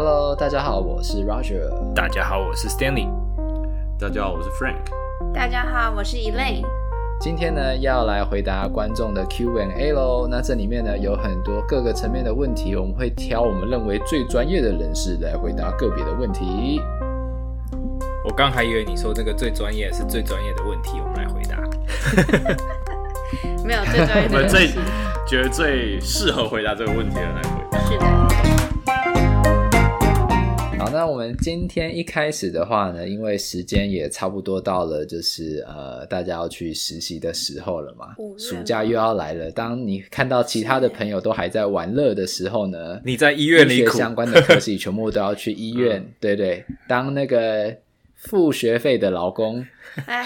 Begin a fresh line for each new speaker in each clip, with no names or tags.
Hello，大家好，我是 Roger。
大家好，我是 Stanley。
大家好，我是 Frank。
大家好，我是 Elaine。
今天呢，要来回答观众的 Q&A 喽。那这里面呢，有很多各个层面的问题，我们会挑我们认为最专业的人士来回答个别的问题。
我刚还以为你说这个最专业是最专业的问题，我们来回答。
没有最专业的，
我们最觉得最适合回答这个问题的来回答。
是的。
好，那我们今天一开始的话呢，因为时间也差不多到了，就是呃，大家要去实习的时候了嘛，暑假又要来了。当你看到其他的朋友都还在玩乐的时候呢，
你在医院
里，相关的科系全部都要去医院，嗯、对对，当那个付学费的劳工，
哎，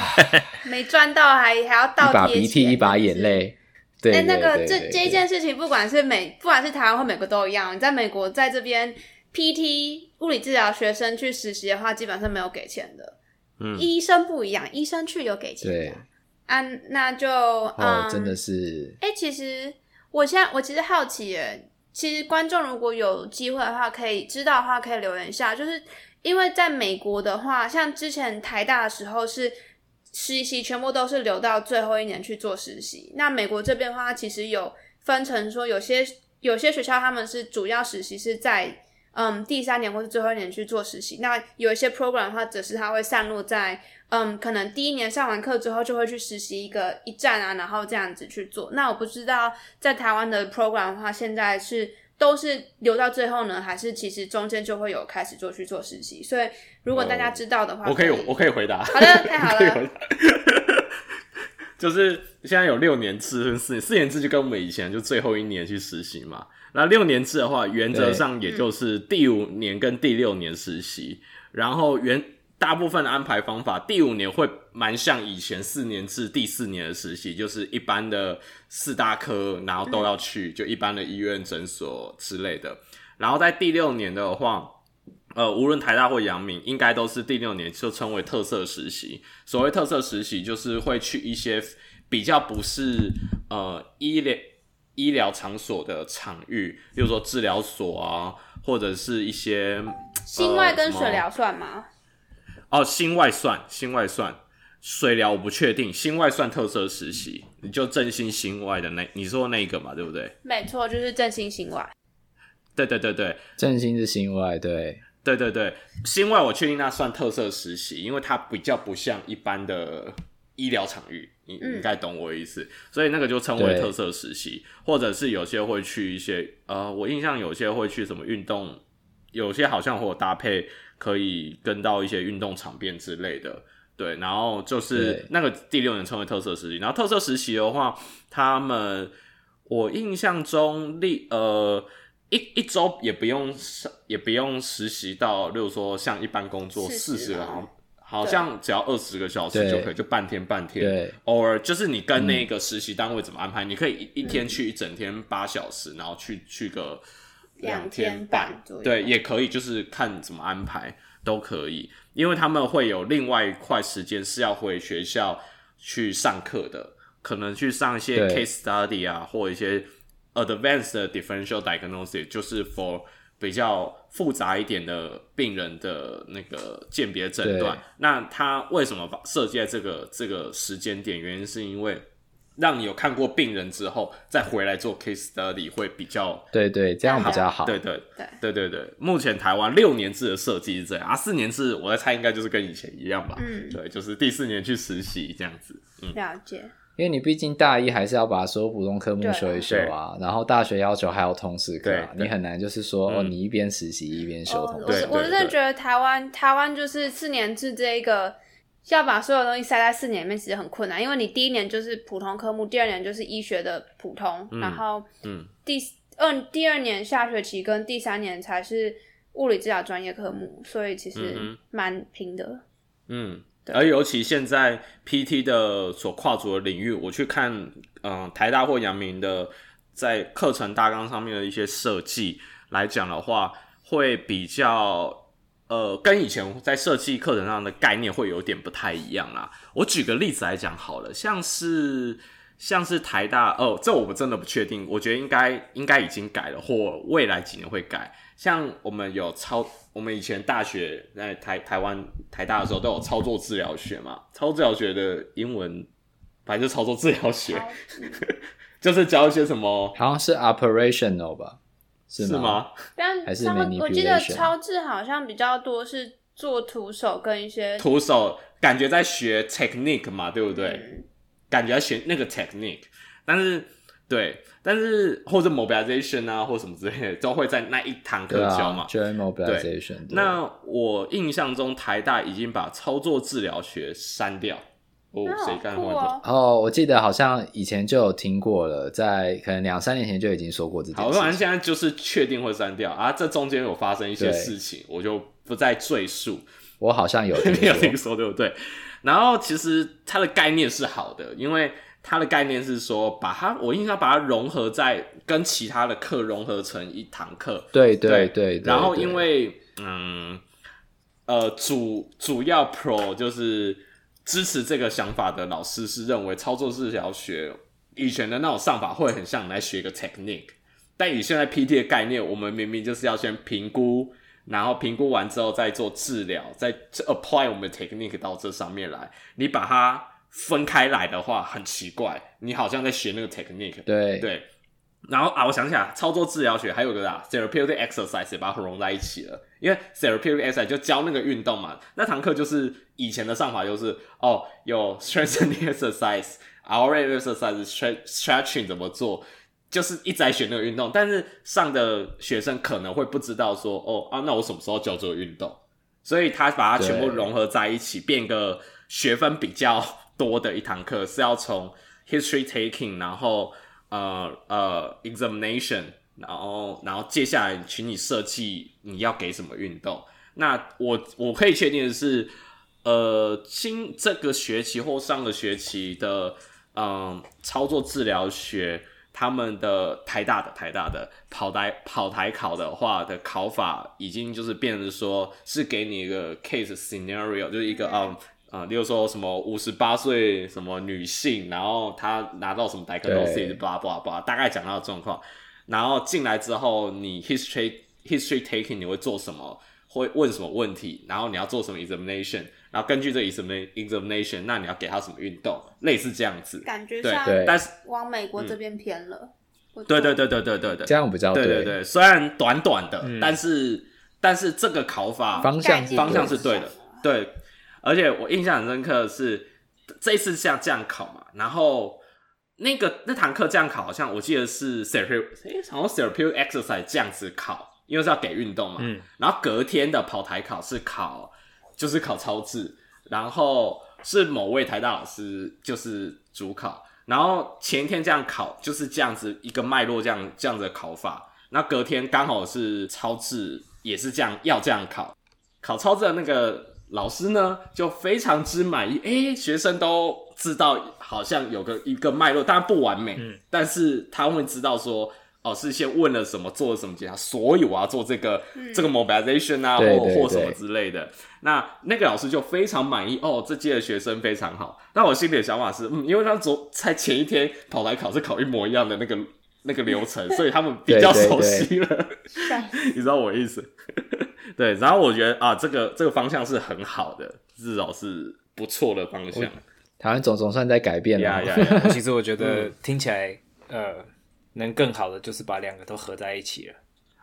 没赚到还还要倒贴，
一把鼻涕一把眼泪。对，
哎，那个这这一件事情，不管是美，不管是台湾或美国都一样。你在美国在这边。PT 物理治疗学生去实习的话，基本上没有给钱的。嗯，医生不一样，医生去有给钱的。对，啊，那就
哦、嗯，真的是。
哎、欸，其实我现在我其实好奇耶，其实观众如果有机会的话，可以知道的话，可以留言一下。就是因为在美国的话，像之前台大的时候是实习全部都是留到最后一年去做实习。那美国这边的话，其实有分成说，有些有些学校他们是主要实习是在。嗯，第三年或是最后一年去做实习。那有一些 program 的话，只是它会散落在，嗯，可能第一年上完课之后就会去实习一个一站啊，然后这样子去做。那我不知道在台湾的 program 的话，现在是都是留到最后呢，还是其实中间就会有开始做去做实习？所以如果大家知道的话，
我可以我可以回答。
好的，太好了。
就是现在有六年制跟四年，四年制就跟我们以前就最后一年去实习嘛。那六年制的话，原则上也就是第五年跟第六年实习，然后原大部分的安排方法，第五年会蛮像以前四年制第四年的实习，就是一般的四大科，然后都要去，就一般的医院、诊所之类的。然后在第六年的话，呃，无论台大或阳明，应该都是第六年就称为特色实习。所谓特色实习，就是会去一些比较不是呃医疗。医疗场所的场域，比如说治疗所啊，或者是一些
心外跟水疗算吗？
哦，心外算，心外算，水疗我不确定，心外算特色实习，你就振兴心外的那，你说那个嘛，对不对？
没错，就是振兴心外。
对对对对，
振兴是心外，对。
对对对，心外我确定那算特色实习，因为它比较不像一般的医疗场域。你应该懂我意思，嗯，所以那个就称为特色实习，或者是有些会去一些呃，我印象有些会去什么运动，有些好像会有搭配可以跟到一些运动场边之类的，对，然后就是那个第六年称为特色实习，然后特色实习的话，他们我印象中历呃一一周也不用上也不用实习到，例如说像一般工作四十个。好像只要二十个小时就可以，就半天半天。对，偶尔就是你跟那个实习单位怎么安排，嗯、你可以一一天去一整天八小时，嗯、然后去去个两天半，对，也可以，就是看怎么安排都可以。因为他们会有另外一块时间是要回学校去上课的，可能去上一些 case study 啊，或一些 advanced differential diagnosis，就是 for。比较复杂一点的病人的那个鉴别诊断，那他为什么设计在这个这个时间点？原因是因为让你有看过病人之后，再回来做 case study 会比较
对对，这样比较好。
对对对对对对，目前台湾六年制的设计是这样啊，四年制我在猜应该就是跟以前一样吧。嗯，对，就是第四年去实习这样子。嗯，
了解。
因为你毕竟大一还是要把所有普通科目修一修啊，然后大学要求还有通识课，你很难就是说哦，你一边实习一边修通识。
我我真的觉得台湾台湾就是四年制这一个，要把所有东西塞在四年里面，其实很困难。因为你第一年就是普通科目，第二年就是医学的普通，嗯、然后嗯，第二第二年下学期跟第三年才是物理治疗专业科目，所以其实蛮拼的。嗯。
而尤其现在 PT 的所跨足的领域，我去看，嗯、台大或阳明的在课程大纲上面的一些设计来讲的话，会比较，呃，跟以前在设计课程上的概念会有点不太一样啦。我举个例子来讲好了，像是像是台大哦，这我们真的不确定，我觉得应该应该已经改了，或未来几年会改。像我们有操，我们以前大学在台台湾台大的时候都有操作治疗学嘛，操作治疗学的英文反正就操作治疗学，就是教一些什么，
好像是 operational 吧，是吗？
是吗？
但
还是
我记得超智好像比较多是做徒手跟一些
徒手，感觉在学 technique 嘛，对不对？
嗯、
感觉在学那个 technique，但是对。但是或者 mobilization 啊，或什么之类的，都会在那一堂课教嘛。
对、啊、mobilization。对，
那我印象中台大已经把操作治疗学删掉。哦，谁干会的？
哦，我记得好像以前就有听过了，在可能两三年前就已经说过这件事。
好，反正现在就是确定会删掉啊。这中间有发生一些事情，我就不再赘述。
我好像有听
有听说，对不对？然后其实它的概念是好的，因为。它的概念是说，把它，我印象把它融合在跟其他的课融合成一堂课。
对对对。
然后因为嗯呃主主要 pro 就是支持这个想法的老师是认为操作治疗学以前的那种上法会很像你来学一个 technique，但以现在 PT 的概念，我们明明就是要先评估，然后评估完之后再做治疗，再 apply 我们的 technique 到这上面来，你把它。分开来的话很奇怪，你好像在学那个 technique。
对
对，然后啊，我想起来，操作治疗学还有个啊，therapeutic exercise 也把它融在一起了。因为 therapeutic exercise 就教那个运动嘛，那堂课就是以前的上法就是哦，有 strengthening exercise，our exercise，stretching 怎么做，就是一直在学那个运动。但是上的学生可能会不知道说哦啊，那我什么时候教这个运动？所以他把它全部融合在一起，变个学分比较。多的一堂课是要从 history taking，然后呃呃 examination，然后然后接下来请你设计你要给什么运动。那我我可以确定的是，呃，今这个学期或上个学期的嗯、操作治疗学，他们的台大的台大的跑台跑台考的话的考法已经就是变成说是给你一个 case scenario，就是一个啊。啊、呃，例如说什么五十八岁什么女性，然后她拿到什么 diagnosis，巴拉巴拉巴拉，大概讲到的状况，然后进来之后，你 history history taking 你会做什么，会问什么问题，然后你要做什么 examination，然后根据这 examination，那你要给他什么运动，类似这样子，
感觉像
对，但是
往美国这边偏了，
对对对对对对对，
这样比较
对对对，虽然短短的，嗯、但是但是这个考法
方向
方向是对的，对。而且我印象很深刻的是，这一次像这样考嘛，然后那个那堂课这样考，好像我记得是 therapeutic，好像 therapeutic exercise 这样子考，因为是要给运动嘛。嗯。然后隔天的跑台考是考，就是考超智，然后是某位台大老师就是主考，然后前一天这样考就是这样子一个脉络，这样这样子的考法。那隔天刚好是超智，也是这样要这样考，考超智的那个。老师呢就非常之满意，诶、欸，学生都知道好像有个一个脉络，当然不完美，嗯，但是他会知道说，哦，是先问了什么，做了什么检查，所以我要做这个、嗯、这个 mobilization 啊，或或什么之类的。那那个老师就非常满意，哦，这届的学生非常好。那我心里的想法是，嗯，因为他昨在前一天跑来考试考一模一样的那个那个流程，所以他们比较熟悉了，你知道我意思？对，然后我觉得啊，这个这个方向是很好的，至少是不错的方向。
台湾总总算在改变了。
呀呀呀！其实我觉得听起来，呃，能更好的就是把两个都合在一起了。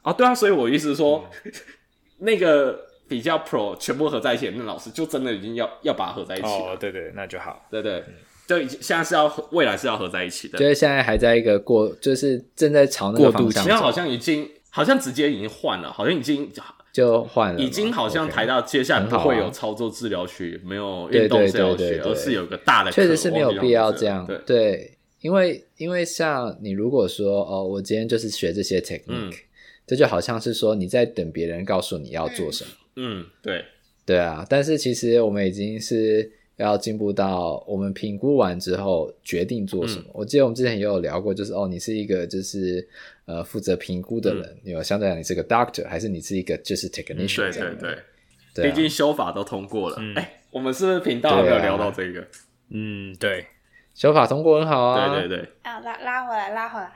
哦，对啊，所以我意思是说，嗯、那个比较 pro 全部合在一起的那老师，就真的已经要要把它合在一起了。
哦，对对，那就好。
对对，就现在是要未来是要合在一起的。
就是现在还在一个过，就是正在朝那个方向。
现在好像已经，好像直接已经换了，好像已经。
就换了，
已经好像台到接下来不会有操作治疗学，没有运动治疗学，而是有个大的，
确实是没有必要这样。对，对，因为因为像你如果说哦，我今天就是学这些 technique，嗯，这就好像是说你在等别人告诉你要做什么。
嗯，对，
对啊。但是其实我们已经是要进步到我们评估完之后决定做什么。嗯，我记得我们之前也有聊过，就是哦，你是一个就是。呃，负责评估的人，有、嗯、相对来讲，你是个 doctor，还是你是一个就是 technician？、
嗯、对对对，毕、啊、竟修法都通过了。哎、我们是不是频道有没有聊到这个？
嗯，对，
修法通过很好
啊。对对对。
啊，拉拉回来，拉回来。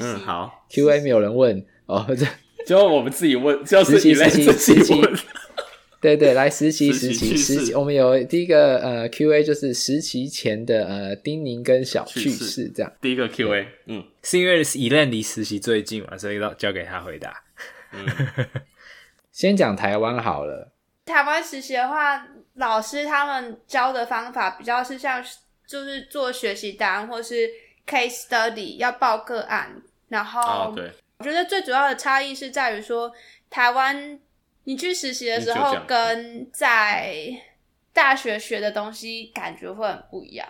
嗯，好。
Q&A 没有人问哦，这
就我们自己问，就是你来自己问。
对对，来实习实习实习，我们有第一个呃 Q&A 就是实习前的呃叮咛跟小趣事这样。
第一个 Q&A，嗯，
是因为 Elaine 离实习最近嘛，所以要交给他回答。
嗯，
先讲台湾好了。
台湾实习的话，老师他们教的方法比较是像就是做学习单或是 case study 要报个案，然后、
哦、对，
我觉得最主要的差异是在于说台湾。你去实习的时候，跟在大学学的东西感觉会很不一样。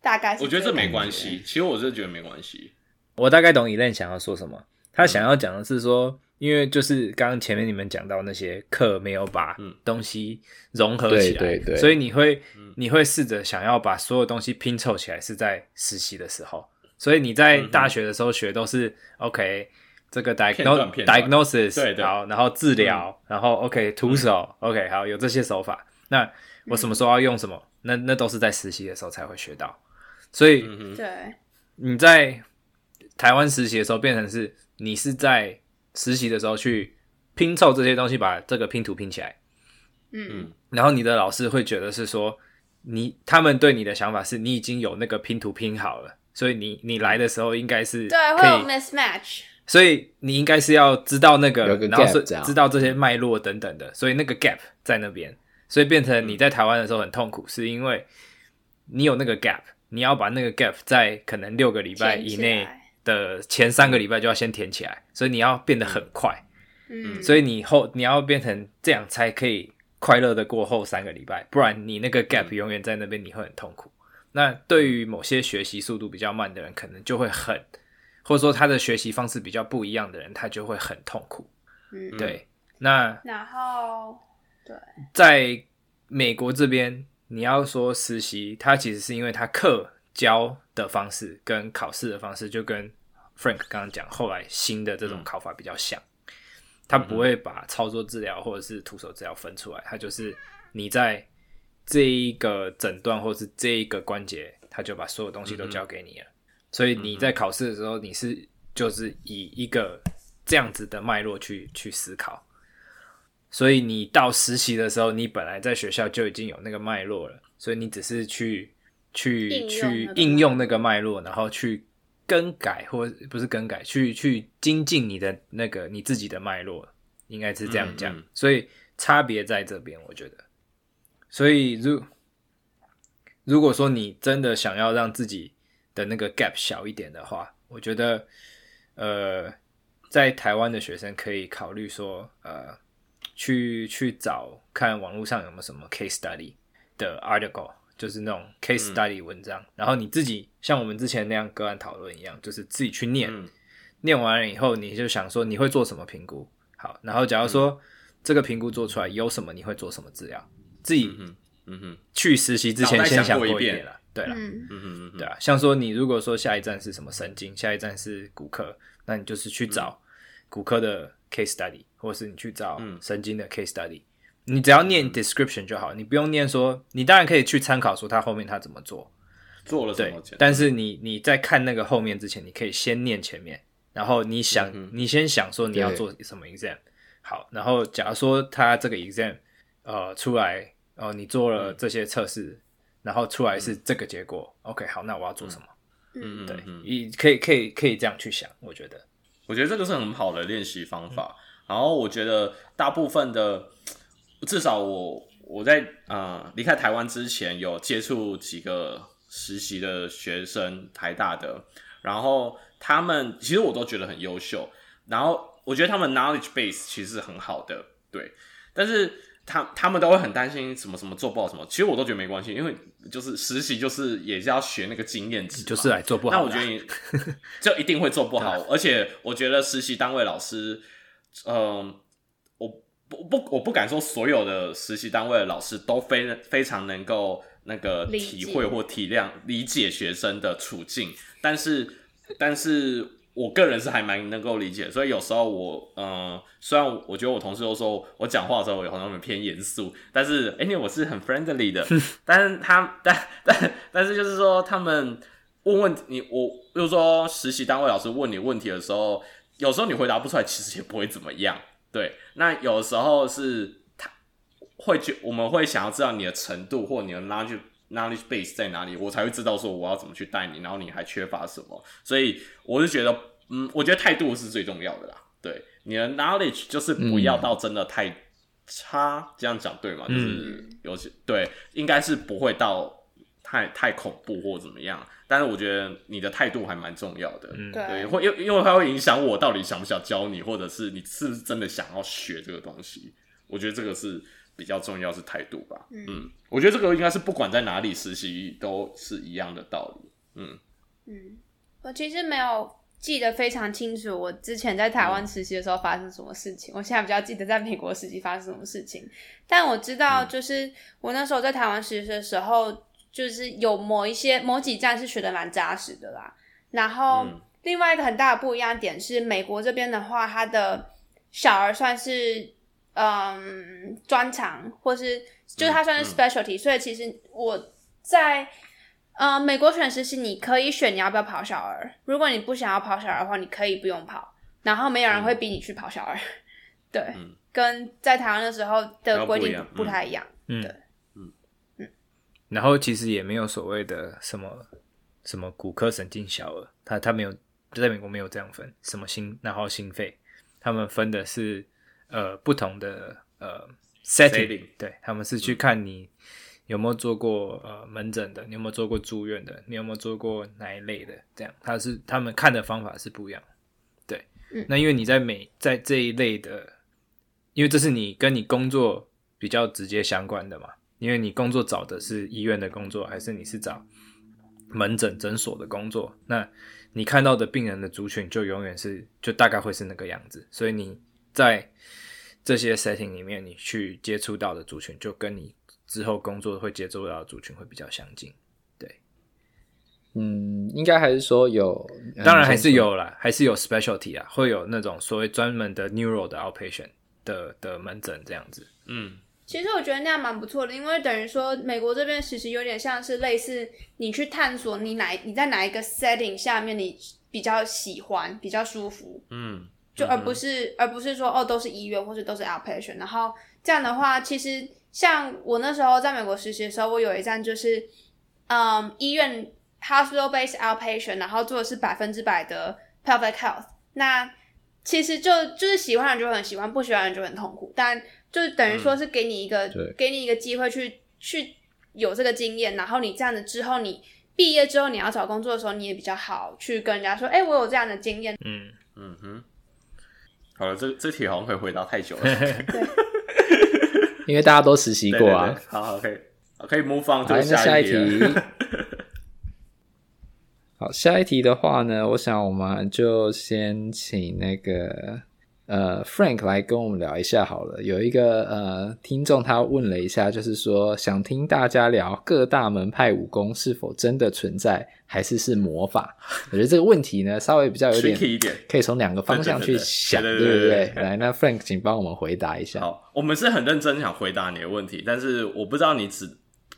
大概是，
我觉得这没关系。其实我是觉得没关系。
我大概懂 Elaine 想要说什么。他想要讲的是说，嗯、因为就是刚刚前面你们讲到那些课没有把东西融合起来，
对对对，
所以你会你会试着想要把所有东西拼凑起来，是在实习的时候。所以你在大学的时候学都是 OK。这个 diagnosis diagnosis 对对，好，然后治疗，嗯、然后 OK 徒手、嗯、OK 好，有这些手法。那我什么时候要用什么？嗯、那那都是在实习的时候才会学到。所以，
对，
你在台湾实习的时候，变成是你是在实习的时候去拼凑这些东西，把这个拼图拼起来。
嗯，
然后你的老师会觉得是说，你他们对你的想法是你已经有那个拼图拼好了，所以你你来的时候应该是
对会有 mismatch。
所以你应该是要知道那个，
个
然后是知道这些脉络等等的，所以那个 gap 在那边，所以变成你在台湾的时候很痛苦，是因为你有那个 gap，你要把那个 gap 在可能六个礼拜以内的前三个礼拜就要先填起来，所以你要变得很快，
嗯，
所以你后你要变成这样才可以快乐的过后三个礼拜，不然你那个 gap 永远在那边，你会很痛苦。那对于某些学习速度比较慢的人，可能就会很。或者说他的学习方式比较不一样的人，他就会很痛苦。
嗯，
对。那
然后，对，
在美国这边，你要说实习，他其实是因为他课教的方式跟考试的方式，就跟 Frank 刚刚讲，后来新的这种考法比较像。他不会把操作治疗或者是徒手治疗分出来，他就是你在这一个诊断或是这一个关节，他就把所有东西都交给你了。所以你在考试的时候，你是就是以一个这样子的脉络去去思考。所以你到实习的时候，你本来在学校就已经有那个脉络了，所以你只是去去去应用那个脉络，然后去更改或不是更改，去去精进你的那个你自己的脉络，应该是这样讲。嗯嗯。所以差别在这边，我觉得。所以如如果说你真的想要让自己的那个 gap 小一点的话，我觉得，呃，在台湾的学生可以考虑说，呃，去去找看网络上有没有什么 case study 的 article，就是那种 case study 文章，嗯、然后你自己像我们之前那样个案讨论一样，就是自己去念，嗯、念完了以后，你就想说你会做什么评估，好，然后假如说、嗯、这个评估做出来有什么，你会做什么治疗，自己嗯嗯哼，去实习之前先想过一遍了。对了，
嗯。
嗯嗯
对啊，像说你如果说下一站是什么神经，下一站是骨科，那你就是去找骨科的 case study，或者是你去找神经的 case study，你只要念 description 就好，你不用念说，你当然可以去参考说他后面他怎么做，
做了什么，
对，但是你你在看那个后面之前，你可以先念前面，然后你想，你先想说你要做什么 exam，好，然后假如说他这个 exam 呃出来，哦，你做了这些测试。然后出来是这个结果，嗯，OK，好，那我要做什么？
嗯，
对，你可以可以可以这样去想，我觉得，
我觉得这个是很好的练习方法。嗯，然后我觉得大部分的，至少我我在呃离开台湾之前有接触几个实习的学生，台大的，然后他们其实我都觉得很优秀，然后我觉得他们 knowledge base 其实是很好的，对，但是。他他们都会很担心什么什么做不好什么，其实我都觉得没关系，因为就是实习就是也是要学那个经验值，
就是来做不好。
那我觉得你 就一定会做不好，而且我觉得实习单位老师，嗯、不不我不敢说所有的实习单位的老师都非非常能够那个体会或体谅理解学生的处境，但是但是我个人是还蛮能够理解，所以有时候我，嗯、呃，虽然我觉得我同事都说我讲话的时候我好像偏严肃，但是，哎，我是很 friendly 的，但是他，但但但是就是说，他们问问你，我比如说实习单位老师问你问题的时候，有时候你回答不出来，其实也不会怎么样，对，那有的时候是他会觉我们会想要知道你的程度或你的 knowledge。Knowledge base 在哪里，我才会知道说我要怎么去带你，然后你还缺乏什么。所以我是觉得，嗯，我觉得态度是最重要的啦。对，你的 knowledge 就是不要到真的太差，嗯、这样讲对吗？就是有些对，应该是不会到太太恐怖或怎么样。但是我觉得你的态度还蛮重要的，嗯、对，会因因为它会影响我到底想不想教你，或者是你是不是真的想要学这个东西。我觉得这个是。比较重要是态度吧，嗯，嗯，我觉得这个应该是不管在哪里实习都是一样的道理，嗯。
嗯，我其实没有记得非常清楚，我之前在台湾实习的时候发生什么事情，嗯，我现在比较记得在美国实习发生什么事情，但我知道就是我那时候在台湾实习的时候，就是有某一些某几站是学的蛮扎实的啦，然后另外一个很大的不一样点是，美国这边的话，他的小儿算是。嗯，专长或是就是它算是 specialty，、嗯嗯、所以其实我在呃美国选实习，你可以选你要不要跑小儿。如果你不想要跑小儿的话，你可以不用跑，然后没有人会逼你去跑小儿。嗯、对、嗯，跟在台湾的时候的规定不太一样。嗯、
对。然后其实也没有所谓的什么什么骨科神经小儿，他他没有在美国没有这样分什么心，然后心肺，他们分的是。呃，不同的呃 setting，, setting 对，他们是去看你有没有做过呃门诊的，你有没有做过住院的，你有没有做过哪一类的，这样，他是他们看的方法是不一样，对，嗯，那因为你在美在这一类的，因为这是你跟你工作比较直接相关的嘛，因为你工作找的是医院的工作，还是你是找门诊诊所的工作，那你看到的病人的族群就永远是就大概会是那个样子，所以你在这些 setting 里面，你去接触到的族群，就跟你之后工作会接触到的族群会比较相近，对，
嗯，应该还是说有，
当然还是有啦，还是有 specialty 啊，会有那种所谓专门的 neuro 的 outpatient 的的门诊这样子，
嗯，
其实我觉得那样蛮不错的，因为等于说美国这边其实有点像是类似你去探索你哪你在哪一个 setting 下面你比较喜欢，比较舒服，
嗯。
就而不是、嗯，而不是说哦，都是医院或者都是 outpatient。然后这样的话，其实像我那时候在美国实习的时候，我有一站就是，嗯，医院 hospital-based outpatient，然后做的是百分之百的 pelvic health。那其实就就是喜欢人就很喜欢，不喜欢人就很痛苦。但就等于说是给你一个，
嗯、
给你一个机会去去有这个经验。然后你这样子之后，你毕业之后你要找工作的时候，你也比较好去跟人家说，哎、欸，我有这样的经验。
嗯嗯哼。好了，这这题好像可以回答太久了，
因为大家都实习过啊。
对对对好好，可以，可以 move on
就下一题。好，下一题的话呢，我想我们就先请那个。呃，Frank 来跟我们聊一下好了。有一个呃听众他问了一下，就是说想听大家聊各大门派武功是否真的存在，还是是魔法？我觉得这个问题呢，稍微比较有点，
一点，
可以从两个方向去想，对不对？来，那 Frank 请帮我们回答一下。
好，我们是很认真想回答你的问题，但是我不知道你指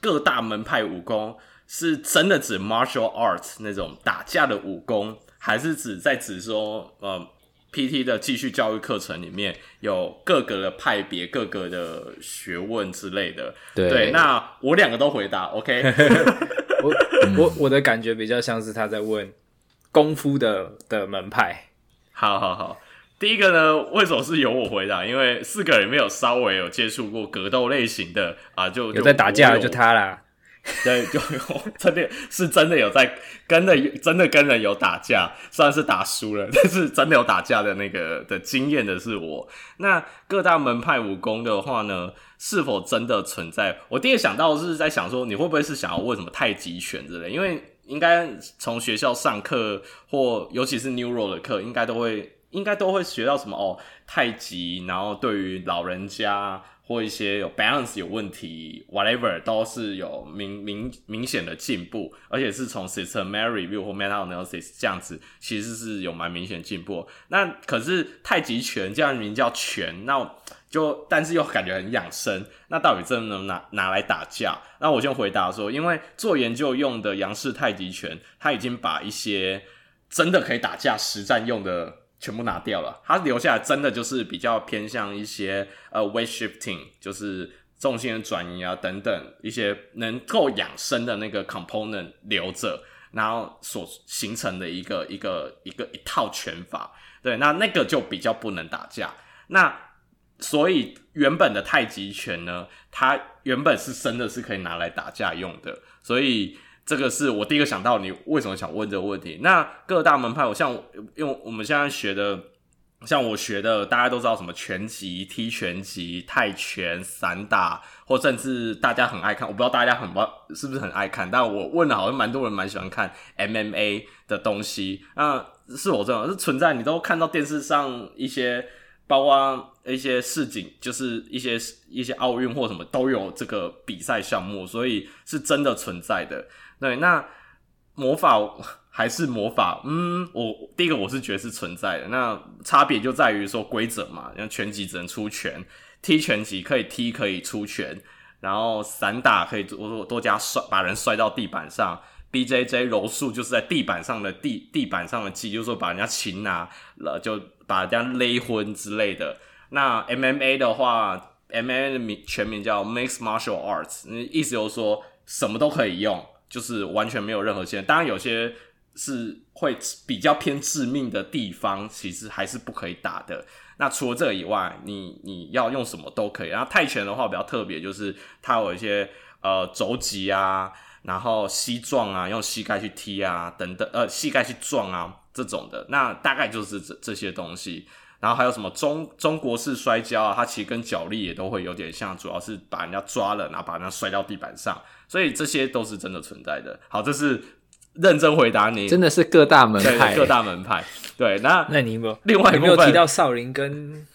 各大门派武功是真的指 martial arts 那种打架的武功，还是指在指说呃。PT 的继续教育课程里面有各个的派别、各个的学问之类的。对，对那我两个都回答，OK。
我我我的感觉比较像是他在问功夫的的门派。
好好好，第一个呢，为什么是由我回答？因为四个人里面有稍微有接触过格斗类型的啊，就
有在打架的就他啦。
对，就有真的是真的有在跟的，真的跟人有打架，虽然是打输了，但是真的有打架的那个的经验的是我。那各大门派武功的话呢，是否真的存在？我第一个想到是在想说，你会不会是想要问什么太极拳之类？因为应该从学校上课或尤其是 neuro 的课，应该都会应该都会学到什么哦，太极，然后对于老人家。或一些有 balance 有问题，whatever 都是有明明明显的进步，而且是从 systematic review 或 meta analysis 这样子，其实是有蛮明显进步。那可是太极拳这样名叫拳，那就但是又感觉很养生，那到底真的能拿拿来打架？那我先回答说，因为做研究用的杨氏太极拳，它已经把一些真的可以打架实战用的。全部拿掉了，它留下来真的就是比较偏向一些呃 weight shifting，就是重心的转移啊等等一些能够养生的那个 component 留着，然后所形成的一个一个一个一套拳法，对，那那个就比较不能打架。那所以原本的太极拳呢，它原本是真的是可以拿来打架用的，所以。这个是我第一个想到，你为什么想问这个问题？那各大门派，我像因为我们现在学的，像我学的，大家都知道什么拳击、踢拳击、泰拳、散打，或甚至大家很爱看，我不知道大家很不是不是很爱看，但我问了，好像蛮多人蛮喜欢看 MMA 的东西。那是否这样是存在，你都看到电视上一些，包括一些市井，就是一些一些奥运或什么都有这个比赛项目，所以是真的存在的。对，那魔法还是魔法，嗯，我第一个我是觉得是存在的，那差别就在于说规则嘛，像拳击只能出拳，踢拳击可以踢可以出拳，然后散打可以多多加摔，把人摔到地板上，BJJ 柔术就是在地板上的地地板上的技，就是说把人家擒拿了就把人家勒昏之类的。那 MMA 的话，MMA 的名全名叫 Mixed Martial Arts，意思就是说什么都可以用。就是完全没有任何限制，当然有些是会比较偏致命的地方，其实还是不可以打的。那除了这个以外，你你要用什么都可以。然后泰拳的话比较特别，就是它有一些呃肘击啊，然后膝撞啊，用膝盖去踢啊等等，呃膝盖去撞啊这种的。那大概就是这这些东西。然后还有什么中中国式摔跤啊，它其实跟脚力也都会有点像，主要是把人家抓了，然后把人家摔到地板上。所以这些都是真的存在的。好，这是认真回答你，
真的是各大门派，
各大门派。对，那
那你有
另外一部分
有没有提到少林跟？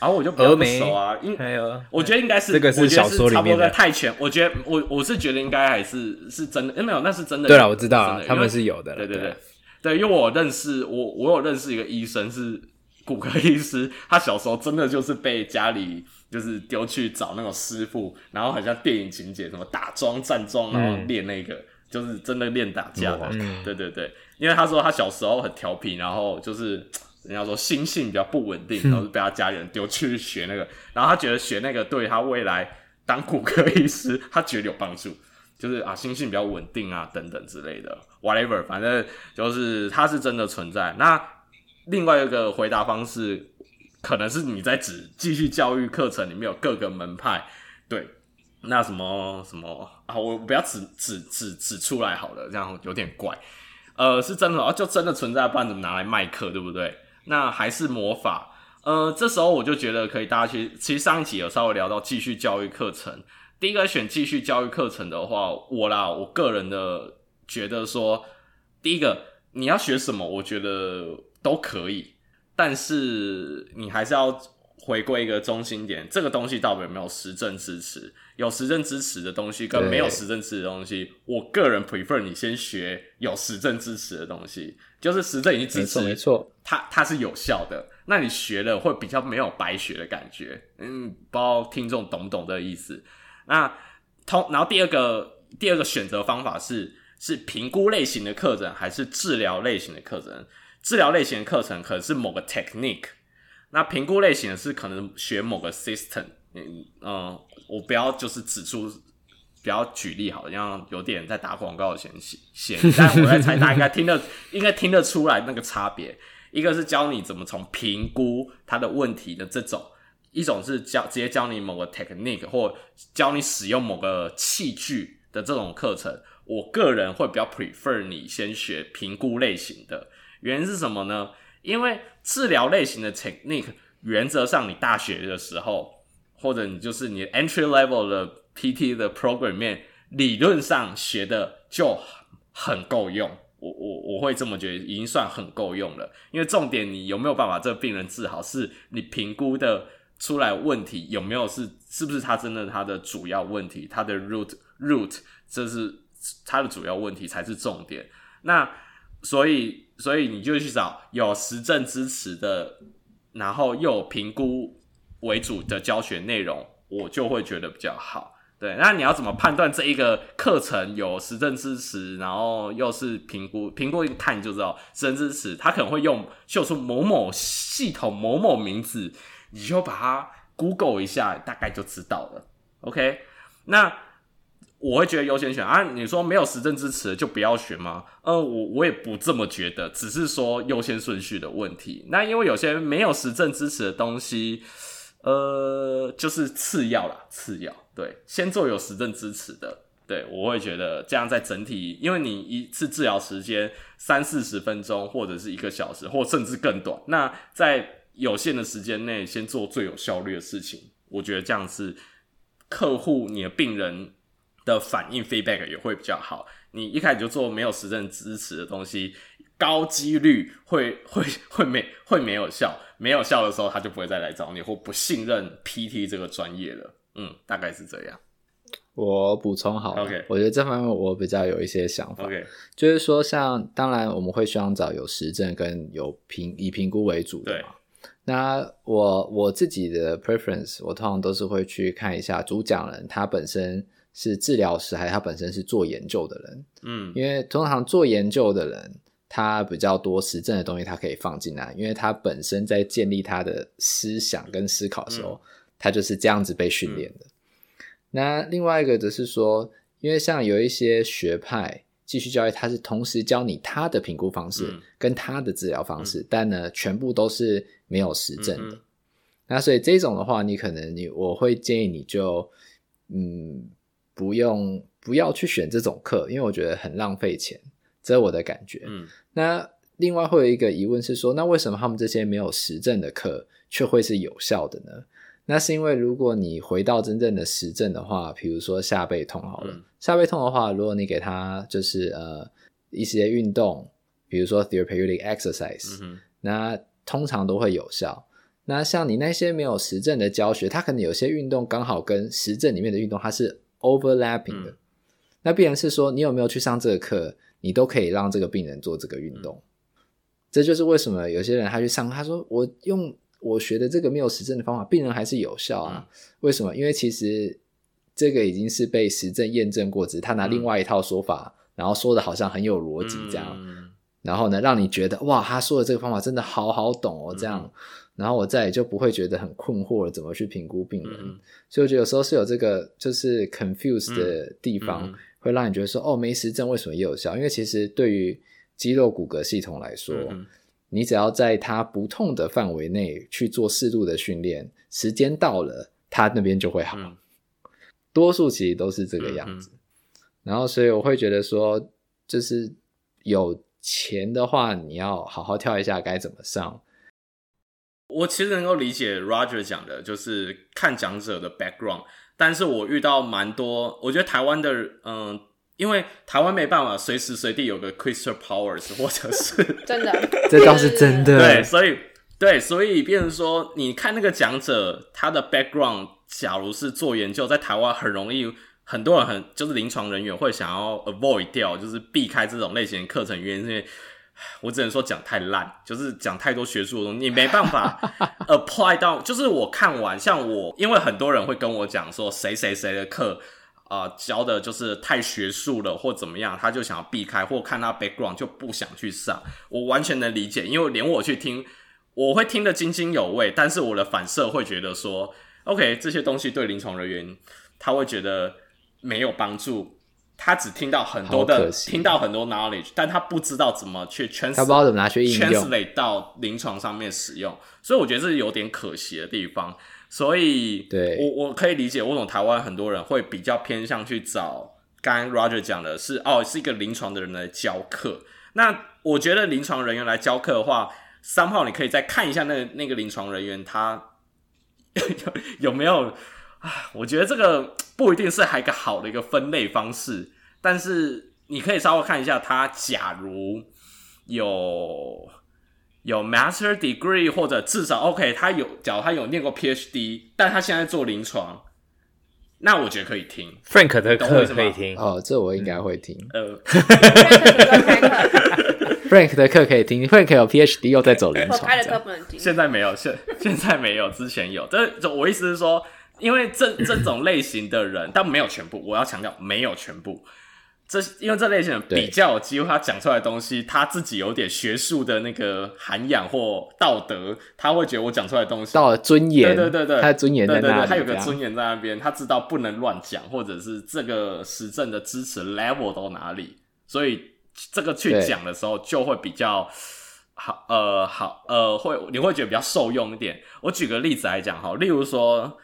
然后我就比较不熟啊，因为我觉得应该是
这个是小说里面的
泰拳。我觉得我我是觉得应该还是是真的，没有，那是真的。
对了，我知道他们是有的。
对对对对，因为我认识我我有认识一个医生是骨科医师，他小时候真的就是被家里。就是丢去找那种师傅，然后好像电影情节，什么打桩站桩，然后练那个，嗯、就是真的练打架的。嗯、对对对，因为他说他小时候很调皮，然后就是人家说心性比较不稳定，然后被他家里人丢去学那个，然后他觉得学那个对他未来当骨科医师，他觉得有帮助，就是啊心性比较稳定啊等等之类的，whatever，反正就是他是真的存在。那另外一个回答方式。可能是你在指继续教育课程里面有各个门派，对，那什么什么啊，我不要指指指指出来好了，这样有点怪。呃，是真的啊，就真的存在，不然怎么拿来卖课，对不对？那还是魔法。呃，这时候我就觉得可以，大家去，其实上一集有稍微聊到继续教育课程。第一个选继续教育课程的话，我啦，我个人的觉得说，第一个你要学什么，我觉得都可以。但是你还是要回归一个中心点，这个东西到底有没有实证支持？有实证支持的东西跟没有实证支持的东西，我个人 prefer 你先学有实证支持的东西，就是实证已经支持，
没错，
它它是有效的，那你学了会比较没有白学的感觉。嗯，不知道听众懂不懂这个意思？那通，然后第二个第二个选择方法是是评估类型的课程还是治疗类型的课程？治疗类型的课程可能是某个 technique，那评估类型的是可能学某个 system。嗯嗯，我不要就是指出，不要举例，好像有点在打广告的嫌嫌，但我在猜，大家应该听得应该听得出来那个差别。一个是教你怎么从评估他的问题的这种，一种是教直接教你某个 technique 或教你使用某个器具的这种课程。我个人会比较 prefer 你先学评估类型的。原因是什么呢？因为治疗类型的 technique，原则上你大学的时候，或者你就是你 entry level 的 PT 的 program 面，理论上学的就很够用。我我我会这么觉得，已经算很够用了。因为重点你有没有办法这个病人治好，是你评估的出来问题有没有是是不是他真的他的主要问题，他的 root root 这是他的主要问题才是重点。那所以所以你就去找有实证支持的，然后又有评估为主的教学内容，我就会觉得比较好。对，那你要怎么判断这一个课程有实证支持，然后又是评估评估一看你就知道实证支持，他可能会用秀出某某系统某某名字，你就把它 Google 一下，大概就知道了。OK，那我会觉得优先选啊。你说没有实证支持就不要选吗？呃，我我也不这么觉得，只是说优先顺序的问题。那因为有些没有实证支持的东西，呃，就是次要啦，次要。对，先做有实证支持的，对，我会觉得这样在整体，因为你一次治疗时间三四十分钟，或者是一个小时，或甚至更短，那在有限的时间内，先做最有效率的事情，我觉得这样是客户你的病人的反应 feedback 也会比较好。你一开始就做没有实证支持的东西，高几率会会会没会没有效，没有效的时候，他就不会再来找你，或不信任 PT 这个专业了。嗯，大概是这样。
我补充好了，OK，我觉得这方面我比较有一些想法。
OK，
就是说，像当然我们会希望找有实证跟有评以评估为主的嘛。那我我自己的 preference，我通常都是会去看一下主讲人他本身是治疗师，还是他本身是做研究的人。嗯，因为通常做研究的人，他比较多实证的东西，他可以放进来，因为他本身在建立他的思想跟思考的时候。嗯他就是这样子被训练的。嗯。那另外一个则是说，因为像有一些学派继续教育，他是同时教你他的评估方式跟他的治疗方式，嗯，但呢，全部都是没有实证的。嗯。那所以这种的话，你可能你我会建议你就嗯不用不要去选这种课，因为我觉得很浪费钱，这是我的感觉。嗯。那另外会有一个疑问是说，那为什么他们这些没有实证的课却会是有效的呢？那是因为，如果你回到真正的实证的话，比如说下背痛好了，嗯、下背痛的话，如果你给他就是呃一些运动，比如说 therapeutic exercise，、嗯、那通常都会有效。那像你那些没有实证的教学，它可能有些运动刚好跟实证里面的运动它是 overlapping 的。嗯、那必然是说，你有没有去上这个课，你都可以让这个病人做这个运动。嗯、这就是为什么有些人他去上，他说我用。我学的这个没有实证的方法，病人还是有效啊？嗯、为什么？因为其实这个已经是被实证验证过，只是他拿另外一套说法，嗯、然后说的好像很有逻辑这样，嗯、然后呢，让你觉得哇，他说的这个方法真的好好懂哦，这样，嗯、然后我再也就不会觉得很困惑了，怎么去评估病人？嗯、所以我觉得有时候是有这个就是 confuse 的地方，嗯、会让你觉得说哦，没实证为什么也有效？因为其实对于肌肉骨骼系统来说。嗯你只要在它不痛的范围内去做适度的训练，时间到了，它那边就会好。嗯、多数其实都是这个样子。然后，所以我会觉得说，就是有钱的话，你要好好挑一下该怎么上。
我其实能够理解 Roger 讲的，就是看讲者的 background，但是我遇到蛮多，我觉得台湾的，嗯。因为台湾没办法随时随地有个 Crystal Powers，或者是
真的，
这倒是真的。
对，所以对，所以变成说，你看那个讲者他的 background，假如是做研究，在台湾很容易，很多人很就是临床人员会想要 avoid 掉，就是避开这种类型的课程，原因是因为 我只能说讲太烂，就是讲太多学术的东西，你没办法 apply 到。就是我看完，像我，因为很多人会跟我讲说，谁谁谁的课。啊、呃，教的就是太学术了，或怎么样，他就想要避开，或看他 background 就不想去上。我完全能理解，因为连我去听，我会听得津津有味，但是我的反射会觉得说，OK，这些东西对临床人员他会觉得没有帮助，他只听到很多的，听到很多 knowledge，但他不知道怎么去 trans，
他不知道怎么拿去
，translate 到临床上面使用，所以我觉得这是有点可惜的地方。所以，
对
我我可以理解，我懂台湾很多人会比较偏向去找，刚刚 Roger 讲的是，哦，是一个临床的人来教课。那我觉得临床人员来教课的话，somehow 你可以再看一下那个那个临床人员他 有有没有啊？我觉得这个不一定是还一个好的一个分类方式，但是你可以稍微看一下他，假如有。有 Master Degree 或者至少 OK，他有，假如他有念过 PhD，但他现在做临床，那我觉得可以听
Frank 的课可以听
哦，这我应该会听。
呃，
Frank 的课可以听，Frank 有 PhD 又在走临床，
开的课不能听。
现在没有，现现在没有，之前有。这这我意思是说，因为这这种类型的人，但没有全部，我要强调没有全部。这因为这类型的比较有机会，他讲出来的东西，他自己有点学术的那个涵养或道德，他会觉得我讲出来的东西，
到了尊严，
对对对对，
他的尊严在那里，
对对对，他有个尊严在那边，他知道不能乱讲，或者是这个实证的支持 level 到哪里，所以这个去讲的时候就会比较好，呃，好，呃，会你会觉得比较受用一点。我举个例子来讲哈，例如说。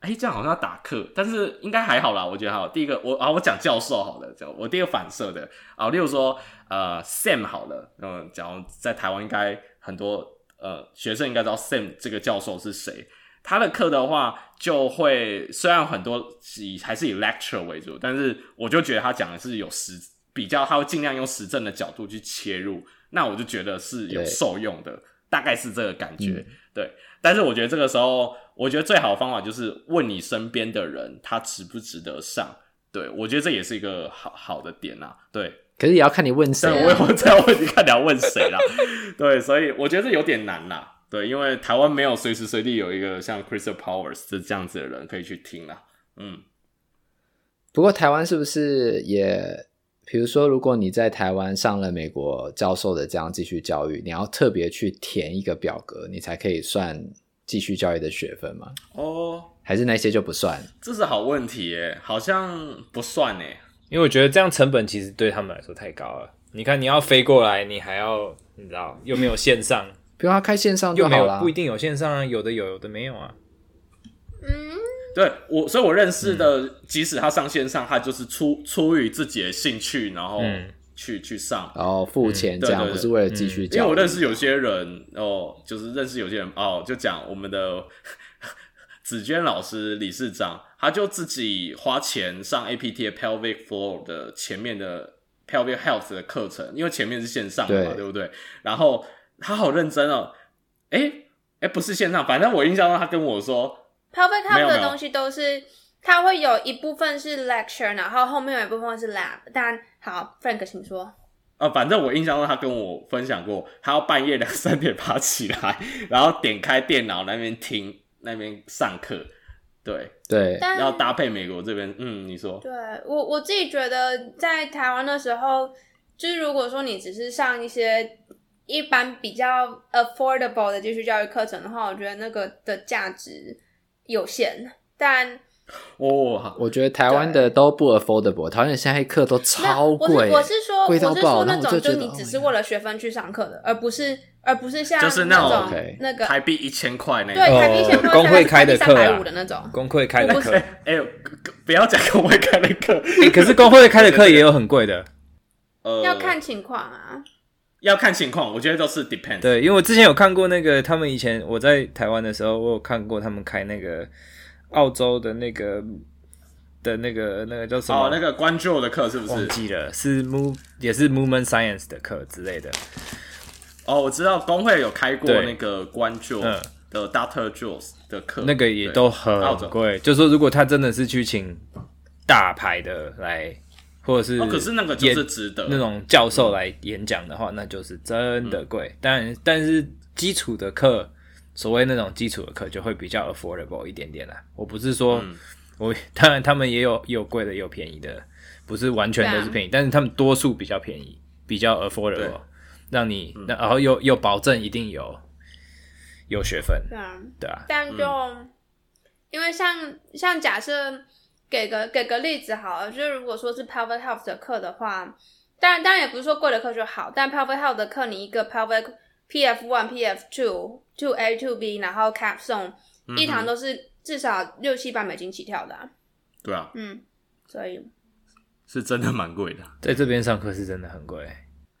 哎，这样好像要打课，但是应该还好啦。我觉得还好。第一个，我啊，我讲教授好了，讲我第一个反射的啊，例如说呃，Sam 好了，嗯，假如在台湾应该很多呃学生应该知道 Sam 这个教授是谁。他的课的话，就会虽然很多以还是以 lecture 为主，但是我就觉得他讲的是有实比较，他会尽量用实证的角度去切入，那我就觉得是有受用的，大概是这个感觉，嗯、对。但是我觉得这个时候。我觉得最好的方法就是问你身边的人，他值不值得上。对，我觉得这也是一个好好的点啊。对，
可是也要看你问谁、啊。
我我这样问你，看你要问谁啦。对，所以我觉得这有点难啦。对，因为台湾没有随时随地有一个像 Crystal Powers 这样子的人可以去听啦。嗯。
不过台湾是不是也，比如说，如果你在台湾上了美国教授的这样继续教育，你要特别去填一个表格，你才可以算。继续教育的学分吗？
哦，oh,
还是那些就不算？
这是好问题耶，好像不算耶。
因为我觉得这样成本其实对他们来说太高了。你看，你要飞过来，你还要你知道又没有线上，
比如他开线上就好了，
不一定有线上啊，有的有，有的没有啊。
嗯，对我，所以我认识的，嗯、即使他上线上，他就是出出于自己的兴趣，然后。嗯去去上，
然后付钱这样，嗯、对对对，不是为了继续教。
因为我认识有些人哦，就是认识有些人哦，就讲我们的紫娟老师理事长，他就自己花钱上 APT 的 Pelvic Floor 的前面的 Pelvic Health 的课程，因为前面是线上的嘛，对，对不对？然后他好认真哦，哎哎，不是线上，反正我印象中他跟我说
，Pelvic Health 的东西都是。它会有一部分是 lecture，然后后面有一部分是 lab。但好，Frank，请说。
呃，反正我印象中他跟我分享过，他要半夜两三点爬起来，然后点开电脑那边听那边上课。对对，
但
要搭配美国这边。嗯，你说。
对我我自己觉得，在台湾的时候，就是如果说你只是上一些一般比较 affordable 的继续教育课程的话，我觉得那个的价值有限，但。
哦，
我觉得台湾的都不 affordable，台湾的现在课都超贵。
我是说，
贵到爆，
我是说那种就你只是为了学分去上课的，而不是而不是像
就是那种
那个
台币一千块那种，
对，台币一千块，
工会开的课啊，
的那种，
工会开的课。
哎，不要讲工会开的课，
哎，可是工会开的课也有很贵的，
呃，
要看情况啊，
要看情况，我觉得都是 depend。
对，因为我之前有看过那个，他们以前我在台湾的时候，我有看过他们开那个澳洲的那个。的那个那个叫什么？
哦，那个关注的课是不是？
忘记了，是 move 也是 movement science 的课之类的。
哦，我知道工会有开过那个关注的 Doctor Jules 的课，
那个也都很贵。就是说，如果他真的是去请大牌的来，或者是
可是那个就是值得。
那种教授来演讲的话，那就是真的贵。但但是基础的课，所谓那种基础的课，就会比较 affordable 一点点啦。我不是说。我 当然，他们也有有贵的，也有便宜的，不是完全都是便宜，啊、但是他们多数比较便宜，比较 affordable，让你，然后又又保证一定有有学分，对啊，对啊，
但就、嗯、因为像像假设给个给个例子好了，就是如果说是 pelvic health 的课的话，当然当然也不是说贵的课就好，但 pelvic health 的课你一个 pelvic PF one PF two two A two B，然后 capstone、嗯、一堂都是。至少六七百美金起跳的，啊，
对啊，
嗯，所以
是真的蛮贵的，
在这边上课是真的很贵。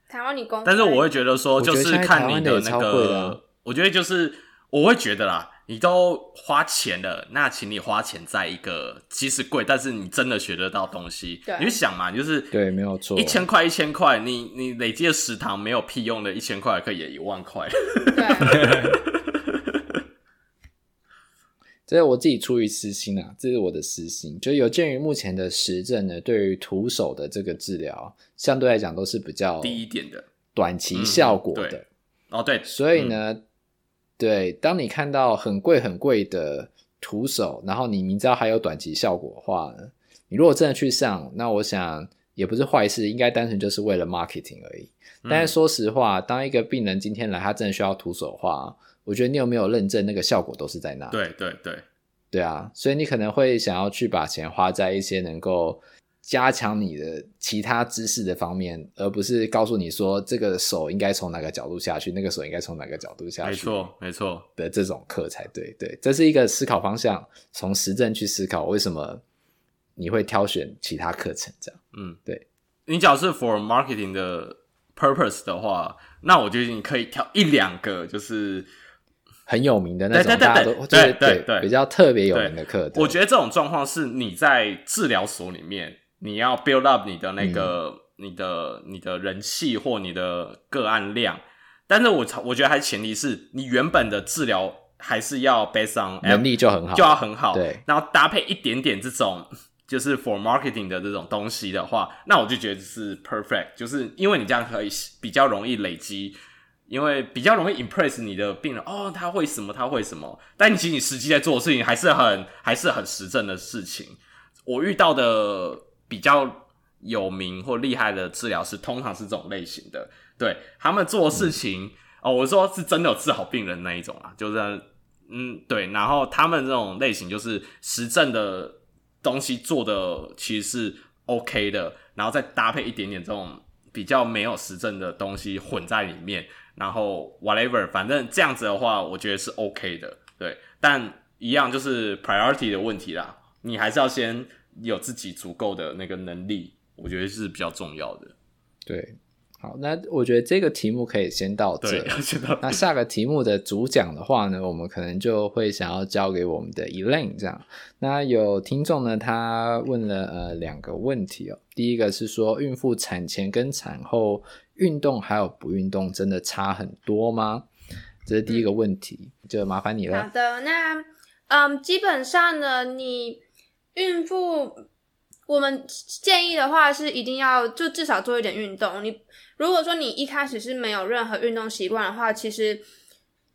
台湾你公，
但是我会觉得说，就是看你的那个，我觉得就是我会觉得啦，你都花钱了，那请你花钱在一个即使贵，但是你真的学得到东西。你就想嘛，就是
对，没有错，
一千块一千块，你你累积的食堂没有屁用的，一千块可以也一万块。
对。
这是我自己出于私心啊，这是我的私心。就有鉴于目前的实证呢，对于徒手的这个治疗，相对来讲都是比较
低一点的
短期效果的。
对哦，对，
所以呢，嗯、对，当你看到很贵很贵的徒手，然后你明知道还有短期效果的话，你如果真的去上，那我想也不是坏事，应该单纯就是为了 marketing 而已。但是说实话，当一个病人今天来，他真的需要徒手的话。我觉得你有没有认证，那个效果都是在那。
对对对，
对啊，所以你可能会想要去把钱花在一些能够加强你的其他知识的方面，而不是告诉你说这个手应该从哪个角度下去，那个手应该从哪个角度下去。
没错，没错
的这种课才对。对，这是一个思考方向，从实证去思考为什么你会挑选其他课程这样。
嗯，
对。
你假设 for marketing 的 purpose 的话，那我觉得你可以挑一两个，就是。
很有名的那
种，
大家都
对对对，对，
比较特别有名的课。
我觉得这种状况是你在治疗所里面，你要 build up 你的那个、嗯、你的你的人气或你的个案量。但是我我觉得还前提是你原本的治疗还是要 based on
能力就很好，
就要很好。
对，
然后搭配一点点这种就是 for marketing 的这种东西的话，那我就觉得是 perfect，就是因为你这样可以比较容易累积。因为比较容易 impress 你的病人哦，他会什么？他会什么？但其实你实际在做的事情还是很还是很实证的事情。我遇到的比较有名或厉害的治疗师，通常是这种类型的。对，他们做事情、哦，我说是真的有治好病人那一种啊，就是嗯对。然后他们这种类型就是实证的东西做的其实是 OK 的，然后再搭配一点点这种比较没有实证的东西混在里面。然后 whatever，反正这样子的话，我觉得是 OK 的，对。但一样就是 priority 的问题啦，你还是要先有自己足够的那个能力，我觉得是比较重要的。
对，好，那我觉得这个题目可以先到这。那下个题目的主讲的话呢，我们可能就会想要交给我们的 Elaine 这样。那有听众呢，他问了呃两个问题哦。第一个是说，孕妇产前跟产后。运动还有不运动真的差很多吗？这是第一个问题，嗯、就麻烦你了。
好的，那嗯，基本上呢，你孕妇，我们建议的话是一定要就至少做一点运动。你如果说你一开始是没有任何运动习惯的话，其实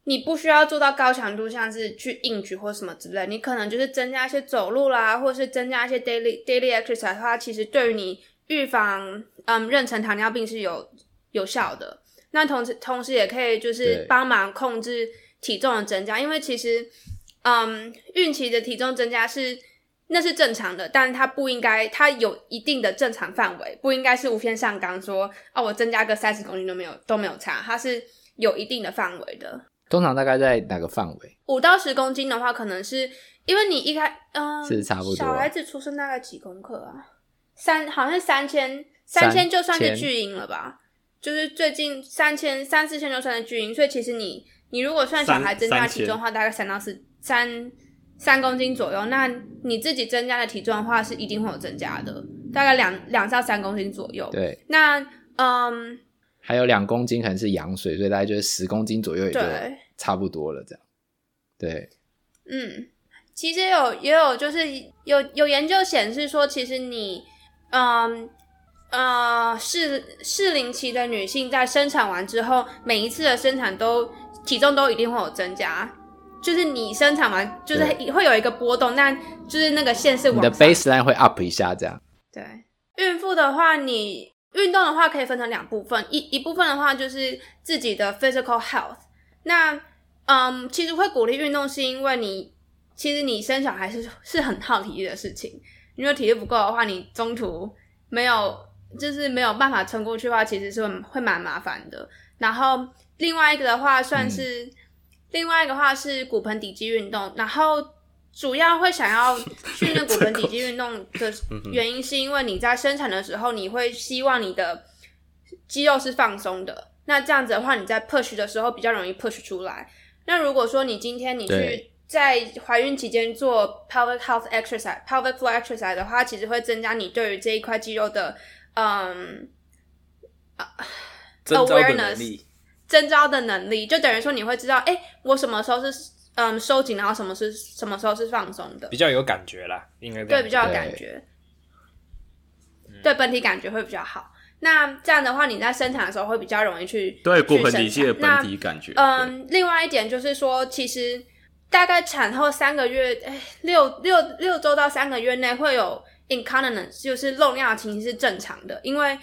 你不需要做到高强度，像是去硬举或什么之类，你可能就是增加一些走路啦，或是增加一些 daily daily exercise 的话，其实对于你预防嗯妊娠糖尿病是有。有效的，那同时同时也可以就是帮忙控制体重的增加，因为其实，嗯，孕期的体重增加是那是正常的，但是它不应该，它有一定的正常范围，不应该是无限上纲，说啊我增加个三十公斤都没有都没有差，它是有一定的范围的。
通常大概在哪个范围？
五到十公斤的话，可能是因为你一开，嗯，
是差不多。
小孩子出生大概几公克啊？三，好像三千，三千就算是巨婴了吧？就是最近三千三四千就算是巨婴，所以其实你你如果算小孩增加体重的话，大概三到四三三公斤左右。那你自己增加的体重的话，是一定会有增加的，大概两两到三公斤左右。
对，
那嗯，
还有两公斤可能是羊水，所以大概就是十公斤左右也就差不多了。这样，对，
嗯，其实有也有就是有有研究显示说，其实你嗯。呃，适适龄期的女性在生产完之后，每一次的生产都体重都一定会有增加，就是你生产完就是会有一个波动，但就是那个线是往，
你的 baseline 会 up 一下这样。
对，孕妇的话，你运动的话可以分成两部分，一一部分的话就是自己的 physical health。那嗯，其实会鼓励运动，是因为你其实你生小孩是是很耗体力的事情，如果体力不够的话，你中途没有。就是没有办法撑过去的话，其实是会会蛮麻烦的。然后另外一个的话，算是、嗯、另外一个话是骨盆底肌运动。然后主要会想要训练骨盆底肌运动的 原因，是因为你在生产的时候，你会希望你的肌肉是放松的。那这样子的话，你在 push 的时候比较容易 push 出来。那如果说你今天你去在怀孕期间做 pelvic health exercise、pelvic floor exercise 的话，其实会增加你对于这一块肌肉的嗯啊 awareness 增招的能力，就等于说你会知道，哎、欸，我什么时候是嗯收紧，然后什么是什么时候是放松的，
比较有感觉啦，应该
对比较有感觉，对，对本体感觉会比较好。那这样的话，你在生产的时候会比较容易去
对骨盆底肌的本体感觉。
嗯，另外一点就是说，其实大概产后三个月，哎，六六六周到三个月内会有 incontinence，就是漏尿的情形是正常的。因为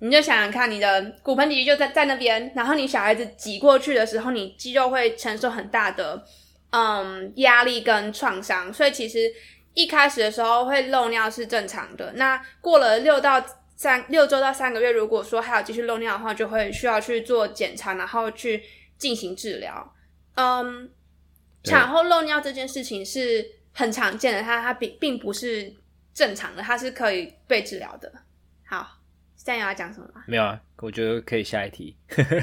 你就想想看，你的骨盆底肌就在在那边，然后你小孩子挤过去的时候，你肌肉会承受很大的嗯压力跟创伤，所以其实一开始的时候会漏尿是正常的。那过了六到三六周到三个月，如果说还有继续漏尿的话，就会需要去做检查，然后去进行治疗。嗯，产后漏尿这件事情是很常见的，它它并并不是正常的，它是可以被治疗的。好，现在要讲什么吗？
没有啊，我觉得可以下一题。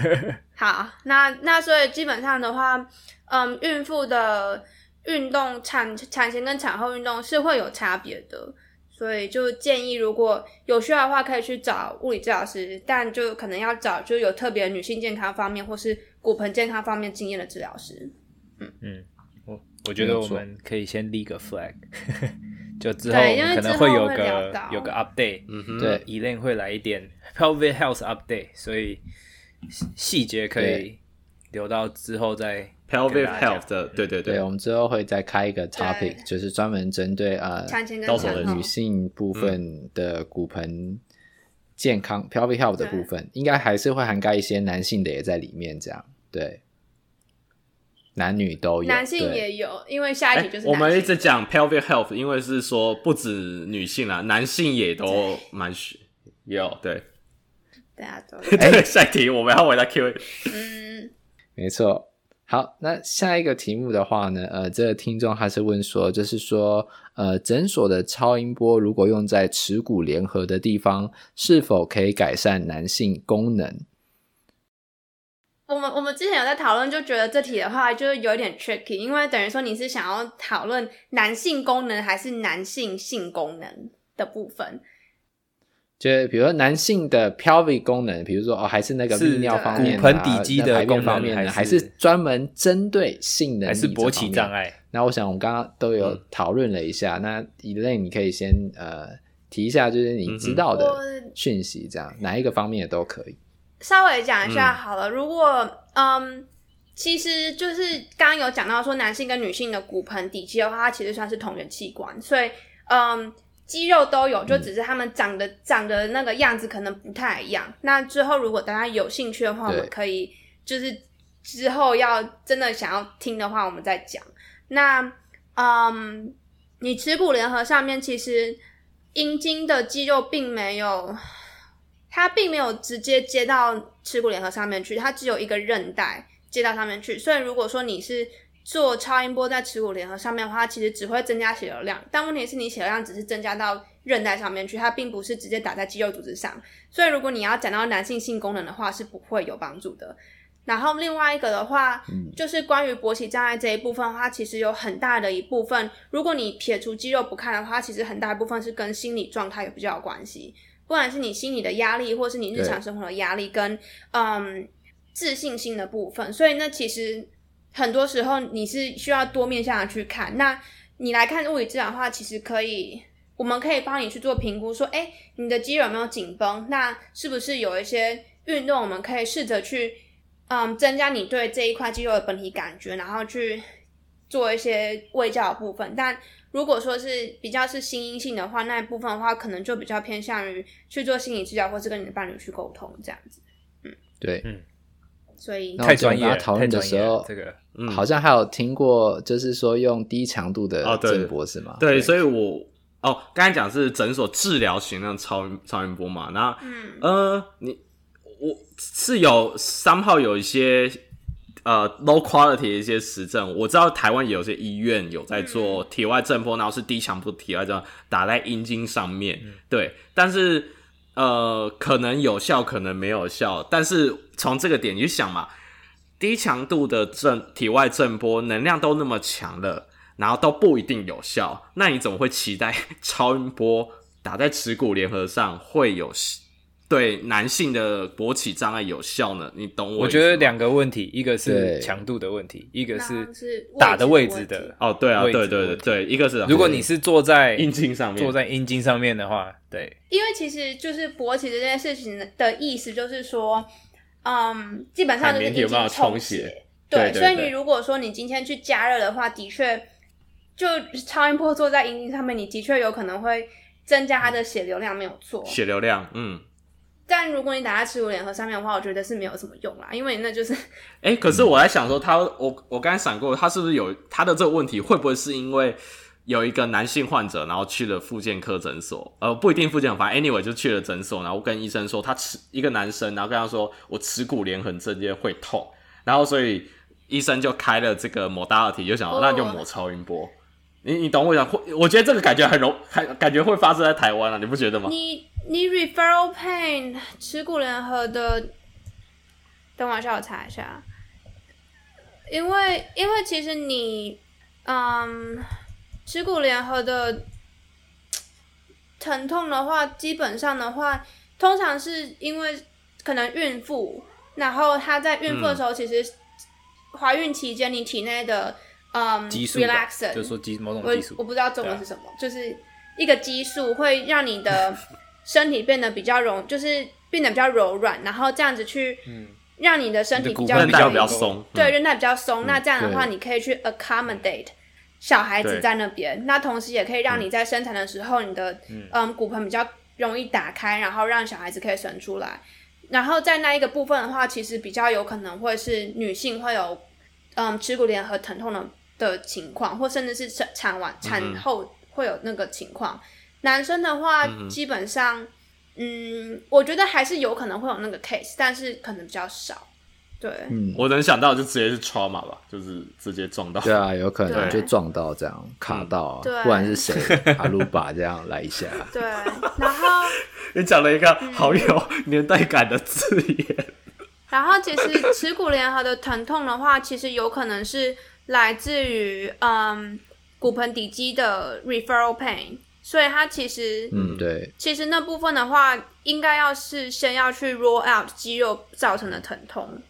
好，那那所以基本上的话，嗯，孕妇的运动产产前跟产后运动是会有差别的。所以就建议，如果有需要的话，可以去找物理治疗师，但就可能要找就有特别女性健康方面或是骨盆健康方面经验的治疗师。嗯
嗯，我我觉得我们可以先立个 flag，就之后我们可能会有个会有个 update。嗯哼，对，Elaine 会来一点 pelvic health update，所以细节可以留到之后再。
Pelvic health 的，对对对，
对，我们之后会再开一个 topic，就是专门针对呃，到时候女性部分的骨盆健康 Pelvic health 的部分，应该还是会涵盖一些男性的也在里面，这样对，男女都有，
男性也有，因为下一题就是
我们一直讲 Pelvic health，因为是说不止女性啦，男性也都蛮需有，对，
大家都
对，下一题我们要回答 Q，
嗯，
没错。好，那下一个题目的话呢，呃，这个听众还是问说，就是说，呃，诊所的超音波如果用在耻骨联合的地方，是否可以改善男性功能？
我们我们之前有在讨论，就觉得这题的话就是有一点 tricky，因为等于说你是想要讨论男性功能还是男性性功能的部分。
就比如说男性的 pelvic 功能，比如说哦，还是那个泌尿方面、啊、
骨盆底肌的功能
方面呢，还是专门针对性能，
还是勃起障碍？
那我想我们刚刚都有讨论了一下。嗯、那 Elaine 你可以先呃提一下，就是你知道的讯息，这样、嗯、哪一个方面的都可以。
稍微讲一下好了。嗯、如果嗯，其实就是刚刚有讲到说，男性跟女性的骨盆底肌的话，它其实算是同源器官，所以嗯。肌肉都有，就只是他们长的、嗯、长的那个样子可能不太一样。那之后如果大家有兴趣的话，我们可以就是之后要真的想要听的话，我们再讲。那嗯，你耻骨联合上面其实阴茎的肌肉并没有，它并没有直接接到耻骨联合上面去，它只有一个韧带接到上面去。所以如果说你是做超音波在耻骨联合上面的话，其实只会增加血流量，但问题是你血流量只是增加到韧带上面去，它并不是直接打在肌肉组织上。所以如果你要讲到男性性功能的话，是不会有帮助的。然后另外一个的话，嗯、就是关于勃起障碍这一部分的话，其实有很大的一部分，如果你撇除肌肉不看的话，其实很大一部分是跟心理状态有比较有关系，不管是你心理的压力，或是你日常生活的压力，跟嗯自信心的部分。所以那其实。很多时候你是需要多面向的去看。那你来看物理治疗的话，其实可以，我们可以帮你去做评估，说，诶，你的肌肉有没有紧绷？那是不是有一些运动，我们可以试着去，嗯，增加你对这一块肌肉的本体感觉，然后去做一些卫教的部分。但如果说是比较是心因性的话，那一部分的话，可能就比较偏向于去做心理治疗，或是跟你的伴侣去沟通这样子。嗯，
对，嗯。
所以
太专业。
讨论的时候，这个嗯，好像还有听过，就是说用低强度的震波是吗？
对，所以我哦，刚才讲是诊所治疗型那种超超音波嘛，那嗯呃，你我是有三号有一些呃 low quality 的一些实证，我知道台湾有些医院有在做体外震波，然后是低强度体外震波打在阴茎上面，对，但是。呃，可能有效，可能没有效。但是从这个点你想嘛，低强度的震体外震波能量都那么强了，然后都不一定有效，那你怎么会期待 超音波打在耻骨联合上会有对男性的勃起障碍有效呢？你懂我？
我觉得两个问题，一个是强度的问题，一个是打的位置的。
哦，对啊，对对对对，一个是
如果你是坐在
阴茎上面，
坐在阴茎上面的话，对，
因为其实就是勃起这件事情的意思，就是说。嗯，基本上就是已经充血，对，所以你如果说你今天去加热的话，的确，就超音波坐在阴茎上面，你的确有可能会增加它的血流量，没有错。
血流量，嗯。
但如果你打在耻骨联合上面的话，我觉得是没有什么用啦，因为那就是。
哎，可是我在想说，他，我我刚才闪过，他是不是有他的这个问题？会不会是因为？有一个男性患者，然后去了复健科诊所，呃，不一定复健，反正 anyway 就去了诊所，然后跟医生说他耻一个男生，然后跟他说我耻骨联合这边会痛，然后所以医生就开了这个 modality，就想说那就抹超音波。你你懂我想，会我觉得这个感觉很容，还感觉会发生在台湾啊，你不觉得吗？
你你 referral pain 耻骨联合的，等我一下，我查一下，因为因为其实你嗯。耻骨联合的疼痛的话，基本上的话，通常是因为可能孕妇，然后她在孕妇的时候，其实怀孕期间你体内的嗯
激素
，relaxant，
就是说激某种激素，
我我不知道中文是什么，就是一个激素会让你的身体变得比较柔，就是变得比较柔软，然后这样子去让你的身体比较
比较松，
对，韧带比较松，那这样的话你可以去 accommodate。小孩子在那边，那同时也可以让你在生产的时候，你的嗯，嗯骨盆比较容易打开，然后让小孩子可以生出来。然后在那一个部分的话，其实比较有可能会是女性会有嗯耻骨联合疼痛的的情况，或甚至是产产完产后会有那个情况。男生的话，基本上嗯，我觉得还是有可能会有那个 case，但是可能比较少。对，嗯，
我能想到就直接是 trauma 吧，就是直接撞到。
对啊，有可能就撞到这样卡到，不然是谁阿鲁巴 这样来一下。
对，然后
你讲了一个好有年代感的字眼。
嗯、然后其实耻骨联合的疼痛的话，其实有可能是来自于嗯骨盆底肌的 referral pain，所以它其实
嗯对，
其实那部分的话，应该要是先要去 roll out 肌肉造成的疼痛。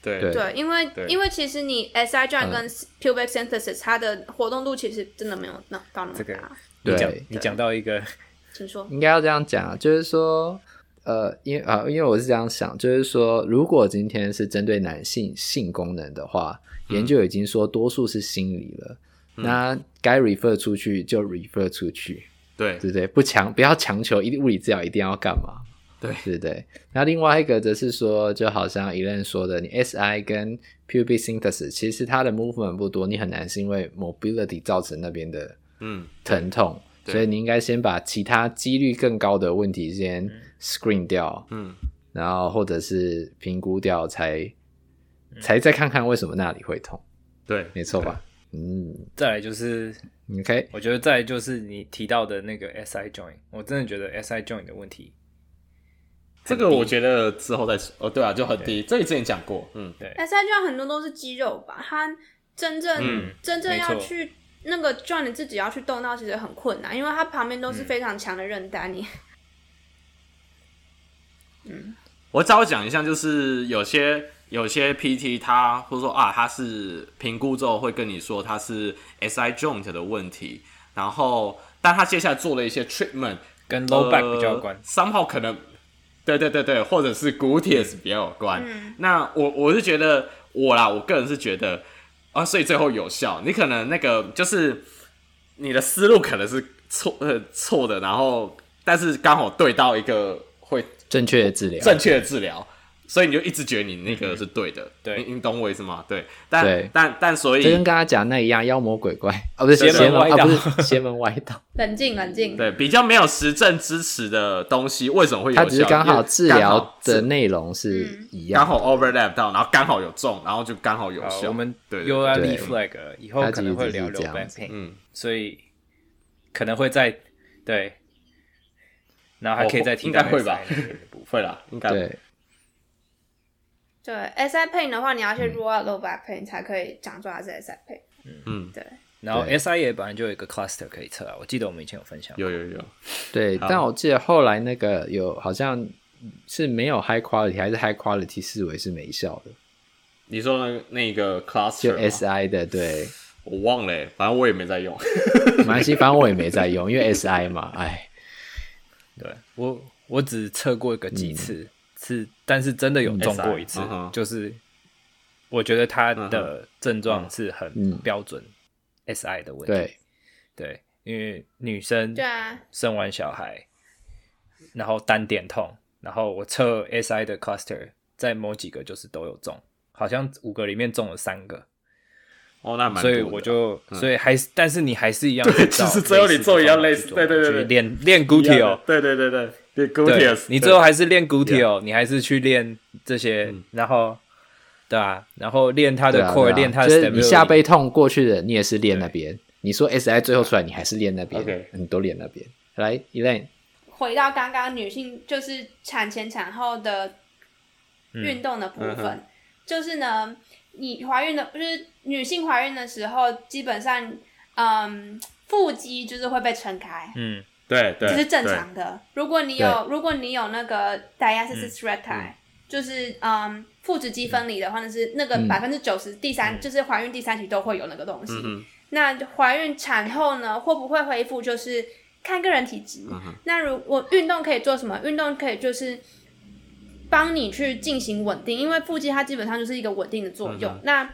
对。
对，因为因为其实你 SI joint 跟 pubic synthesis 它的活动度其实真的没有那到那么大。
这个、你讲你讲到一个，
请说。
应该要这样讲，就是说，呃，因为啊，因为我是这样想，就是说，如果今天是针对男性性功能的话，嗯、研究已经说多数是心理了，嗯、那该 refer 出去就 refer 出去，
对。
对不对？不强不要强求一物理治疗一定要干嘛。对对对，那另外一个则是说，就好像 Elaine 说的，你 SI 跟 pubic synthesis 其实它的 movement 不多，你很难是因为 mobility 造成那边的嗯。疼痛，嗯、所以你应该先把其他几率更高的问题先 screen 掉，嗯，然后或者是评估掉才，才、嗯、才再看看为什么那里会痛，
对，
没错吧？嗯，
再来就是
，OK，
我觉得再来就是你提到的那个 SI joint，我真的觉得 SI joint 的问题。
这个我觉得之后再说哦，对啊，就很低。这里之前讲过，嗯，对。
SI joint 很多都是肌肉吧，它真正、嗯、真正要去那个 joint 你自己要去动到，其实很困难，因为它旁边都是非常强的韧带。你，
嗯，我稍微讲一下，就是有些有些 PT 他或者说啊，他是评估之后会跟你说他是 SI joint 的问题，然后但他接下来做了一些 treatment
跟 low back 比较有关
，somehow 可能。对对对对，或者是骨铁是比较有关。嗯、那我我是觉得我啦，我个人是觉得啊，所以最后有效。你可能那个就是你的思路可能是错呃错的，然后但是刚好对到一个会
正确的治疗，
正确的治疗。所以你就一直觉得你那个是对的，对，你懂我意思吗？对，但但但所以，
就跟刚刚讲那一样，妖魔鬼怪。哦，不是邪门歪道，不是邪门歪道。
冷静，冷静。
对，比较没有实证支持的东西，为什么会有效？
它只是刚好治疗的内容是一样，
刚好 overlap 到，然后刚好有中，然后就刚好有效。
我们又要立 flag，以后可能会聊聊 back pain，嗯，所以可能会在对，然后还可以再听，
应该会吧？会啦，应该。
对，SI pain 的话，你要去 rule out low back pain 才可以讲出它是 SI pain。
嗯，
对。
然后 SI 也本来就有一个 cluster 可以测啊，我记得我们以前有分享。
有有有。
对，但我记得后来那个有好像是没有 high quality 还是 high quality 视维是没效的。
你说那那个 cluster
就 SI 的，对，
我忘了，反正我也没在用。
没关系，反正我也没在用，因为 SI 嘛，哎，
对我我只测过一个几次。嗯是，但是真的有中过一次，就是我觉得他的症状是很标准 SI 的问题。对，对，因为女生生完小孩，然后单点痛，然后我测 SI 的 cluster，在某几个就是都有中，好像五个里面中了三个。
哦，那蛮，
所以我就，所以还是，但是你还是一样，
对，其实只有你做一样类似，对对对，
练练 gluteal，
对对对对。
对，你最后还是练 gluteal，你还是去练这些，然后，对啊，然后练他的 core，练他的。
就是你下背痛过去的，你也是练那边。你说 SI 最后出来，你还是练那边，你都练那边。来，Elaine，
回到刚刚女性就是产前产后的运动的部分，就是呢，你怀孕的，就是女性怀孕的时候，基本上，嗯，腹肌就是会被撑开，
嗯。
对，这
是正常的。如果你有，如果你有那个 diastasis recti，就是嗯腹直肌分离的话，那是那个百分之九十第三，就是怀孕第三期都会有那个东西。那怀孕产后呢，会不会恢复？就是看个人体质。那如果运动可以做什么？运动可以就是帮你去进行稳定，因为腹肌它基本上就是一个稳定的作用。那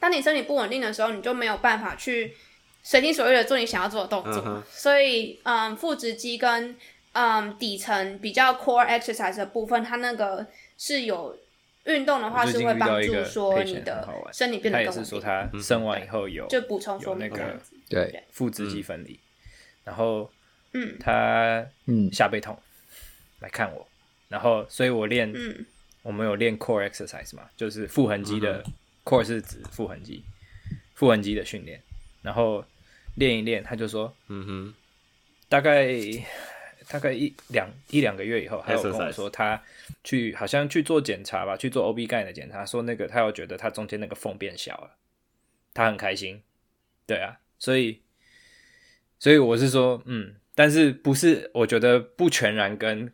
当你身体不稳定的时候，你就没有办法去。随心所欲的做你想要做的动作，uh huh. 所以，嗯，腹直肌跟嗯底层比较 core exercise 的部分，它那个是有运动的话是会帮助说你的身体变得更稳定。他也是说
他生完以后有
就补充说
那个
对。
腹直肌分离，嗯、然后嗯。他嗯。下背痛来看我，然后所以我练嗯。我们有练 core exercise 嘛，就是腹横肌的、uh core 是指腹横肌腹横肌的训练。然后练一练，他就说：“嗯哼，大概大概一两一两个月以后，还有跟我说他去好像去做检查吧，去做 OB 钙的检查，说那个他又觉得他中间那个缝变小了，他很开心。对啊，所以所以我是说，嗯，但是不是？我觉得不全然跟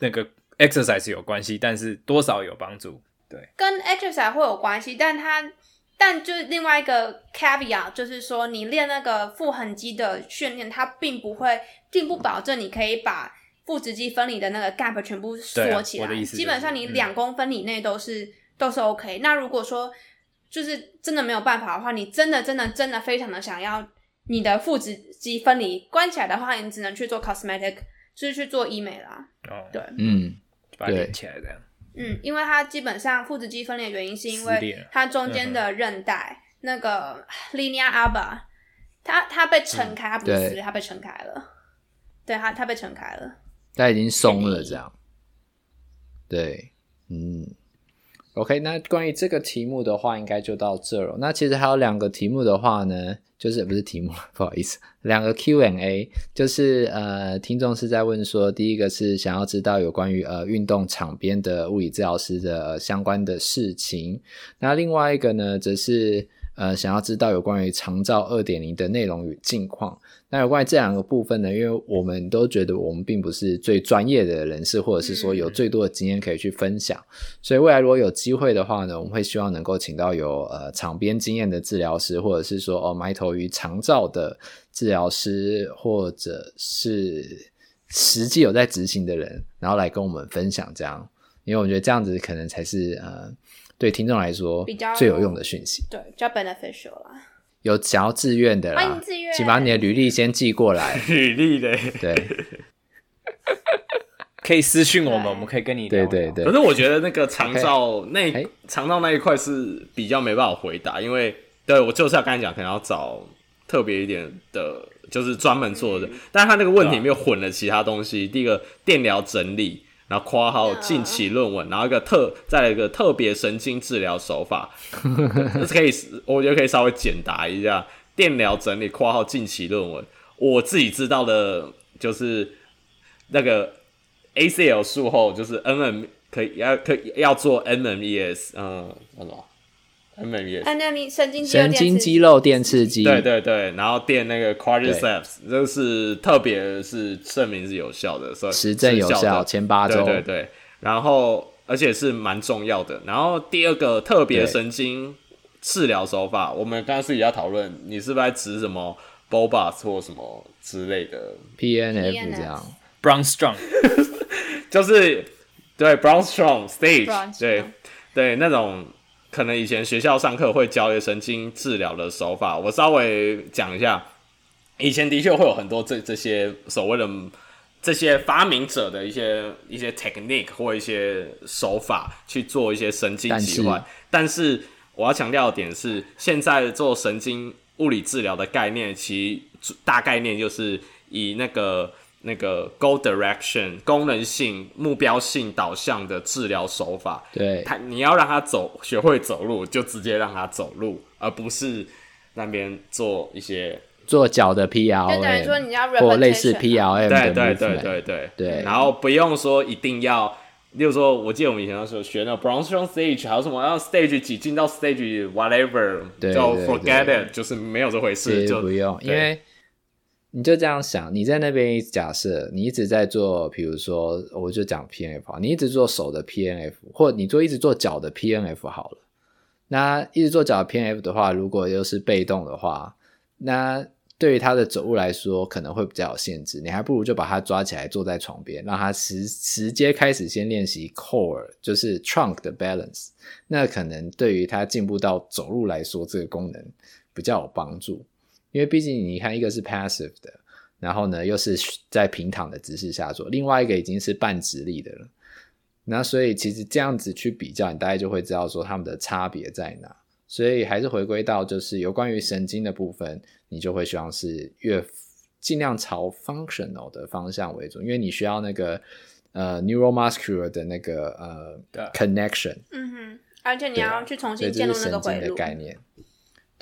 那个 exercise 有关系，但是多少有帮助。对，
跟 exercise 会有关系，但他。”但就是另外一个 caveat，就是说你练那个腹横肌的训练，它并不会，并不保证你可以把腹直肌分离的那个 gap 全部缩起来。啊、基本上你两公分以内都是、嗯、都是 OK。那如果说就是真的没有办法的话，你真的真的真的非常的想要你的腹直肌分离关起来的话，你只能去做 cosmetic，就是去做医美啦。
哦，
对，
嗯，
把它连起来这样。
嗯，因为它基本上腹直肌分裂的原因是因为它中间的韧带那个 linea alba，它它被撑开，它不是它被撑开了，对它它被撑开了，
它已经松了这样。对，嗯，OK，那关于这个题目的话，应该就到这了。那其实还有两个题目的话呢？就是不是题目，不好意思，两个 Q&A，就是呃，听众是在问说，第一个是想要知道有关于呃运动场边的物理治疗师的、相关的事情，那另外一个呢，则是。呃，想要知道有关于长照二点零的内容与近况。那有关于这两个部分呢，因为我们都觉得我们并不是最专业的人士，或者是说有最多的经验可以去分享，嗯、所以未来如果有机会的话呢，我们会希望能够请到有呃场边经验的治疗师，或者是说哦埋头于长照的治疗师，或者是实际有在执行的人，然后来跟我们分享这样，因为我觉得这样子可能才是呃。对听众来说，比较最有用的讯息，
对，比较 beneficial 啦。
有想要自愿的啦，欢迎自愿，请把你的履历先寄过来。
履历的，
对，
可以私讯我们，我们可以跟你聊聊。
对对对。
可是我觉得那个长照那长照那一块是比较没办法回答，因为对我就是要跟你讲，可能要找特别一点的，就是专门做的。嗯、但是他那个问题没有混了其他东西。第一个电疗整理。然后括号近期论文，然后一个特再来一个特别神经治疗手法，可以我觉得可以稍微简答一下电疗整理括号近期论文。我自己知道的就是那个 ACL 术后就是 N M 可以要可以要做 NMES，嗯，什么 NMES？NME
神经
神经肌肉电刺激，
对对对，然后电那个 Quadriceps，这是特别是证明是有效的，所以
实证有效，前八周，
对对对，然后而且是蛮重要的。然后第二个特别神经治疗手法，我们刚刚私底下讨论，你是不是在指什么 BOBAS 或什么之类的
？PNF 这样。
Brown Strong，
就是对 Brown Strong Stage. 对对那种可能以前学校上课会教一些神经治疗的手法，我稍微讲一下。以前的确会有很多这这些所谓的这些发明者的一些一些 technique 或一些手法去做一些神经疾患，但是我要强调的点是，现在做神经物理治疗的概念，其大概念就是以那个那个 goal direction 功能性、目标性导向的治疗手法。
对，
他你要让他走，学会走路，就直接让他走路，而不是那边做一些。
做脚的 PRM，
就等于说你要
或类似 PRM
对对对对对。
对，
然后不用说一定要，例如说，我记得我们以前的时候学那 Brown Strong Stage，还有什么要 Stage 几进到 Stage whatever，就 Forget it，就是没有这回事，就
不用，因为你就这样想，你在那边假设你一直在做，比如说我就讲 PNF，你一直做手的 PNF，或你做一直做脚的 PNF 好了，那一直做脚的 PNF 的话，如果又是被动的话。那对于他的走路来说，可能会比较有限制。你还不如就把他抓起来，坐在床边，让他直直接开始先练习 core，就是 trunk 的 balance。那可能对于他进步到走路来说，这个功能比较有帮助。因为毕竟你看，一个是 passive 的，然后呢又是在平躺的姿势下做，另外一个已经是半直立的了。那所以其实这样子去比较，你大概就会知道说他们的差别在哪。所以还是回归到就是有关于神经的部分，你就会希望是越尽量朝 functional 的方向为主，因为你需要那个呃 neuromuscular 的那个呃 connection。
嗯哼，而且你要去重新建立那个回路。
的概念。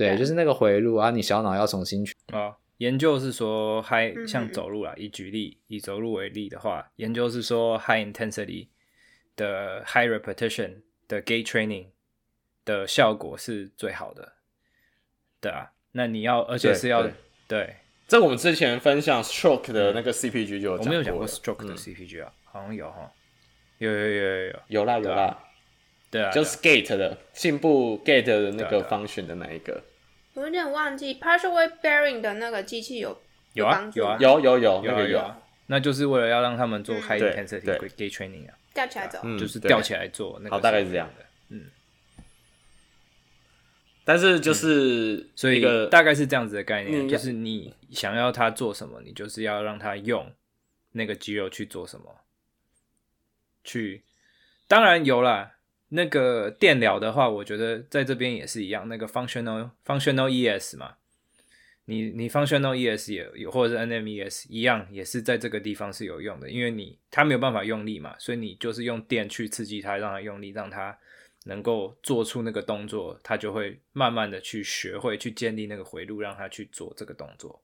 对，就是那个回路啊，你小脑要重新去。
啊，研究是说 high 像走路啊，以举例以走路为例的话，研究是说 high intensity 的 high repetition 的 gait training。的效果是最好的，对啊，那你要，而且是要对，对，对，
这我们之前分享 stroke 的那个 CPG 就
我没有讲过 stroke 的 CPG 啊，嗯、好像有哈，有有有有有
有啦有啦，
对啊，
就是 gait 的进步 gate 的那个 function 的那一个？
我有点忘记 partial weight bearing 的那个机器有
有啊有啊。
有有
有
那个有，
啊，那就是为了要让他们做 high intensity gait training 啊，
吊起来走，
就是吊起来做那个，
好大概是这样。的，嗯。但是就是、嗯，
所以大概是这样子的概念，就是你想要他做什么，你就是要让他用那个肌肉去做什么。去，当然有啦，那个电疗的话，我觉得在这边也是一样，那个 functional functional ES 嘛，你你 functional ES 也有，或者是 NMES 一样，也是在这个地方是有用的，因为你它没有办法用力嘛，所以你就是用电去刺激它，让它用力，让它。能够做出那个动作，它就会慢慢的去学会去建立那个回路，让它去做这个动作。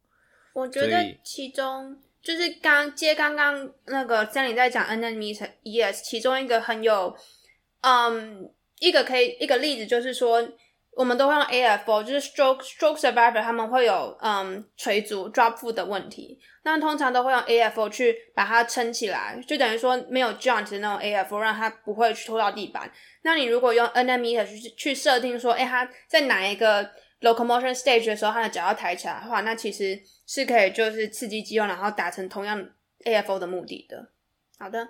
我觉得其中就是刚接刚刚那个 Stanley 在讲 NMES，其中一个很有，嗯，一个可以一个例子就是说。我们都会用 AFO，就是 stroke stroke survivor，他们会有嗯垂足 drop foot 的问题，那通常都会用 AFO 去把它撑起来，就等于说没有 joint 的那种 AFO，让它不会去拖到地板。那你如果用 NMES 去去设定说，哎，他在哪一个 locomotion stage 的时候，他的脚要抬起来的话，那其实是可以就是刺激肌肉，然后达成同样 AFO 的目的的。好的。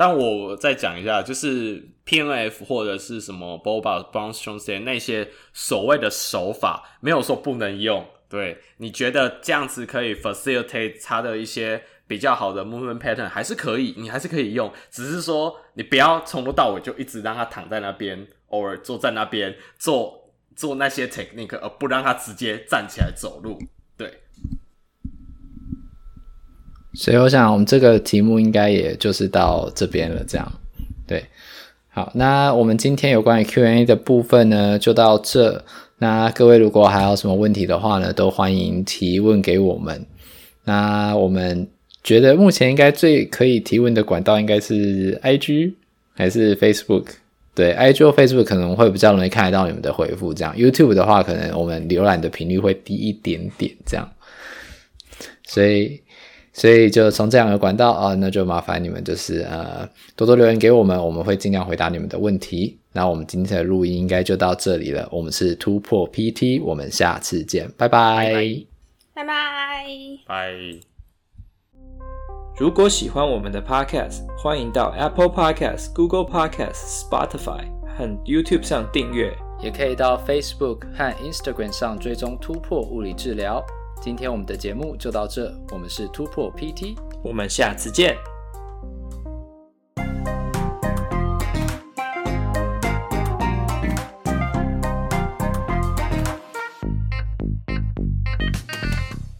但我再讲一下，就是 PNF 或者是什么 BOBA、Brown Strong Stage 那些所谓的手法，没有说不能用。对，你觉得这样子可以 facilitate 它的一些比较好的 movement pattern，还是可以，你还是可以用。只是说你不要从头到尾就一直让他躺在那边，偶尔坐在那边做做那些 technique，而不让他直接站起来走路。对。
所以我想，我们这个题目应该也就是到这边了。这样，对，好，那我们今天有关于 Q&A 的部分呢，就到这。那各位如果还有什么问题的话呢，都欢迎提问给我们。那我们觉得目前应该最可以提问的管道应该是 IG 还是 Facebook？对，IG 或 Facebook 可能会比较容易看得到你们的回复。这样 YouTube 的话，可能我们浏览的频率会低一点点。这样，所以所以就从这两个管道啊，那就麻烦你们就是呃多多留言给我们，我们会尽量回答你们的问题。那我们今天的录音应该就到这里了。我们是突破 PT，我们下次见，拜拜，
拜拜，
拜。
如果喜欢我们的 Podcast，欢迎到 Apple Podcast、Google Podcast、Spotify 和 YouTube 上订阅，
也可以到 Facebook 和 Instagram 上追踪突破物理治疗。今天我们的节目就到这，我们是突破 PT，
我们下次见。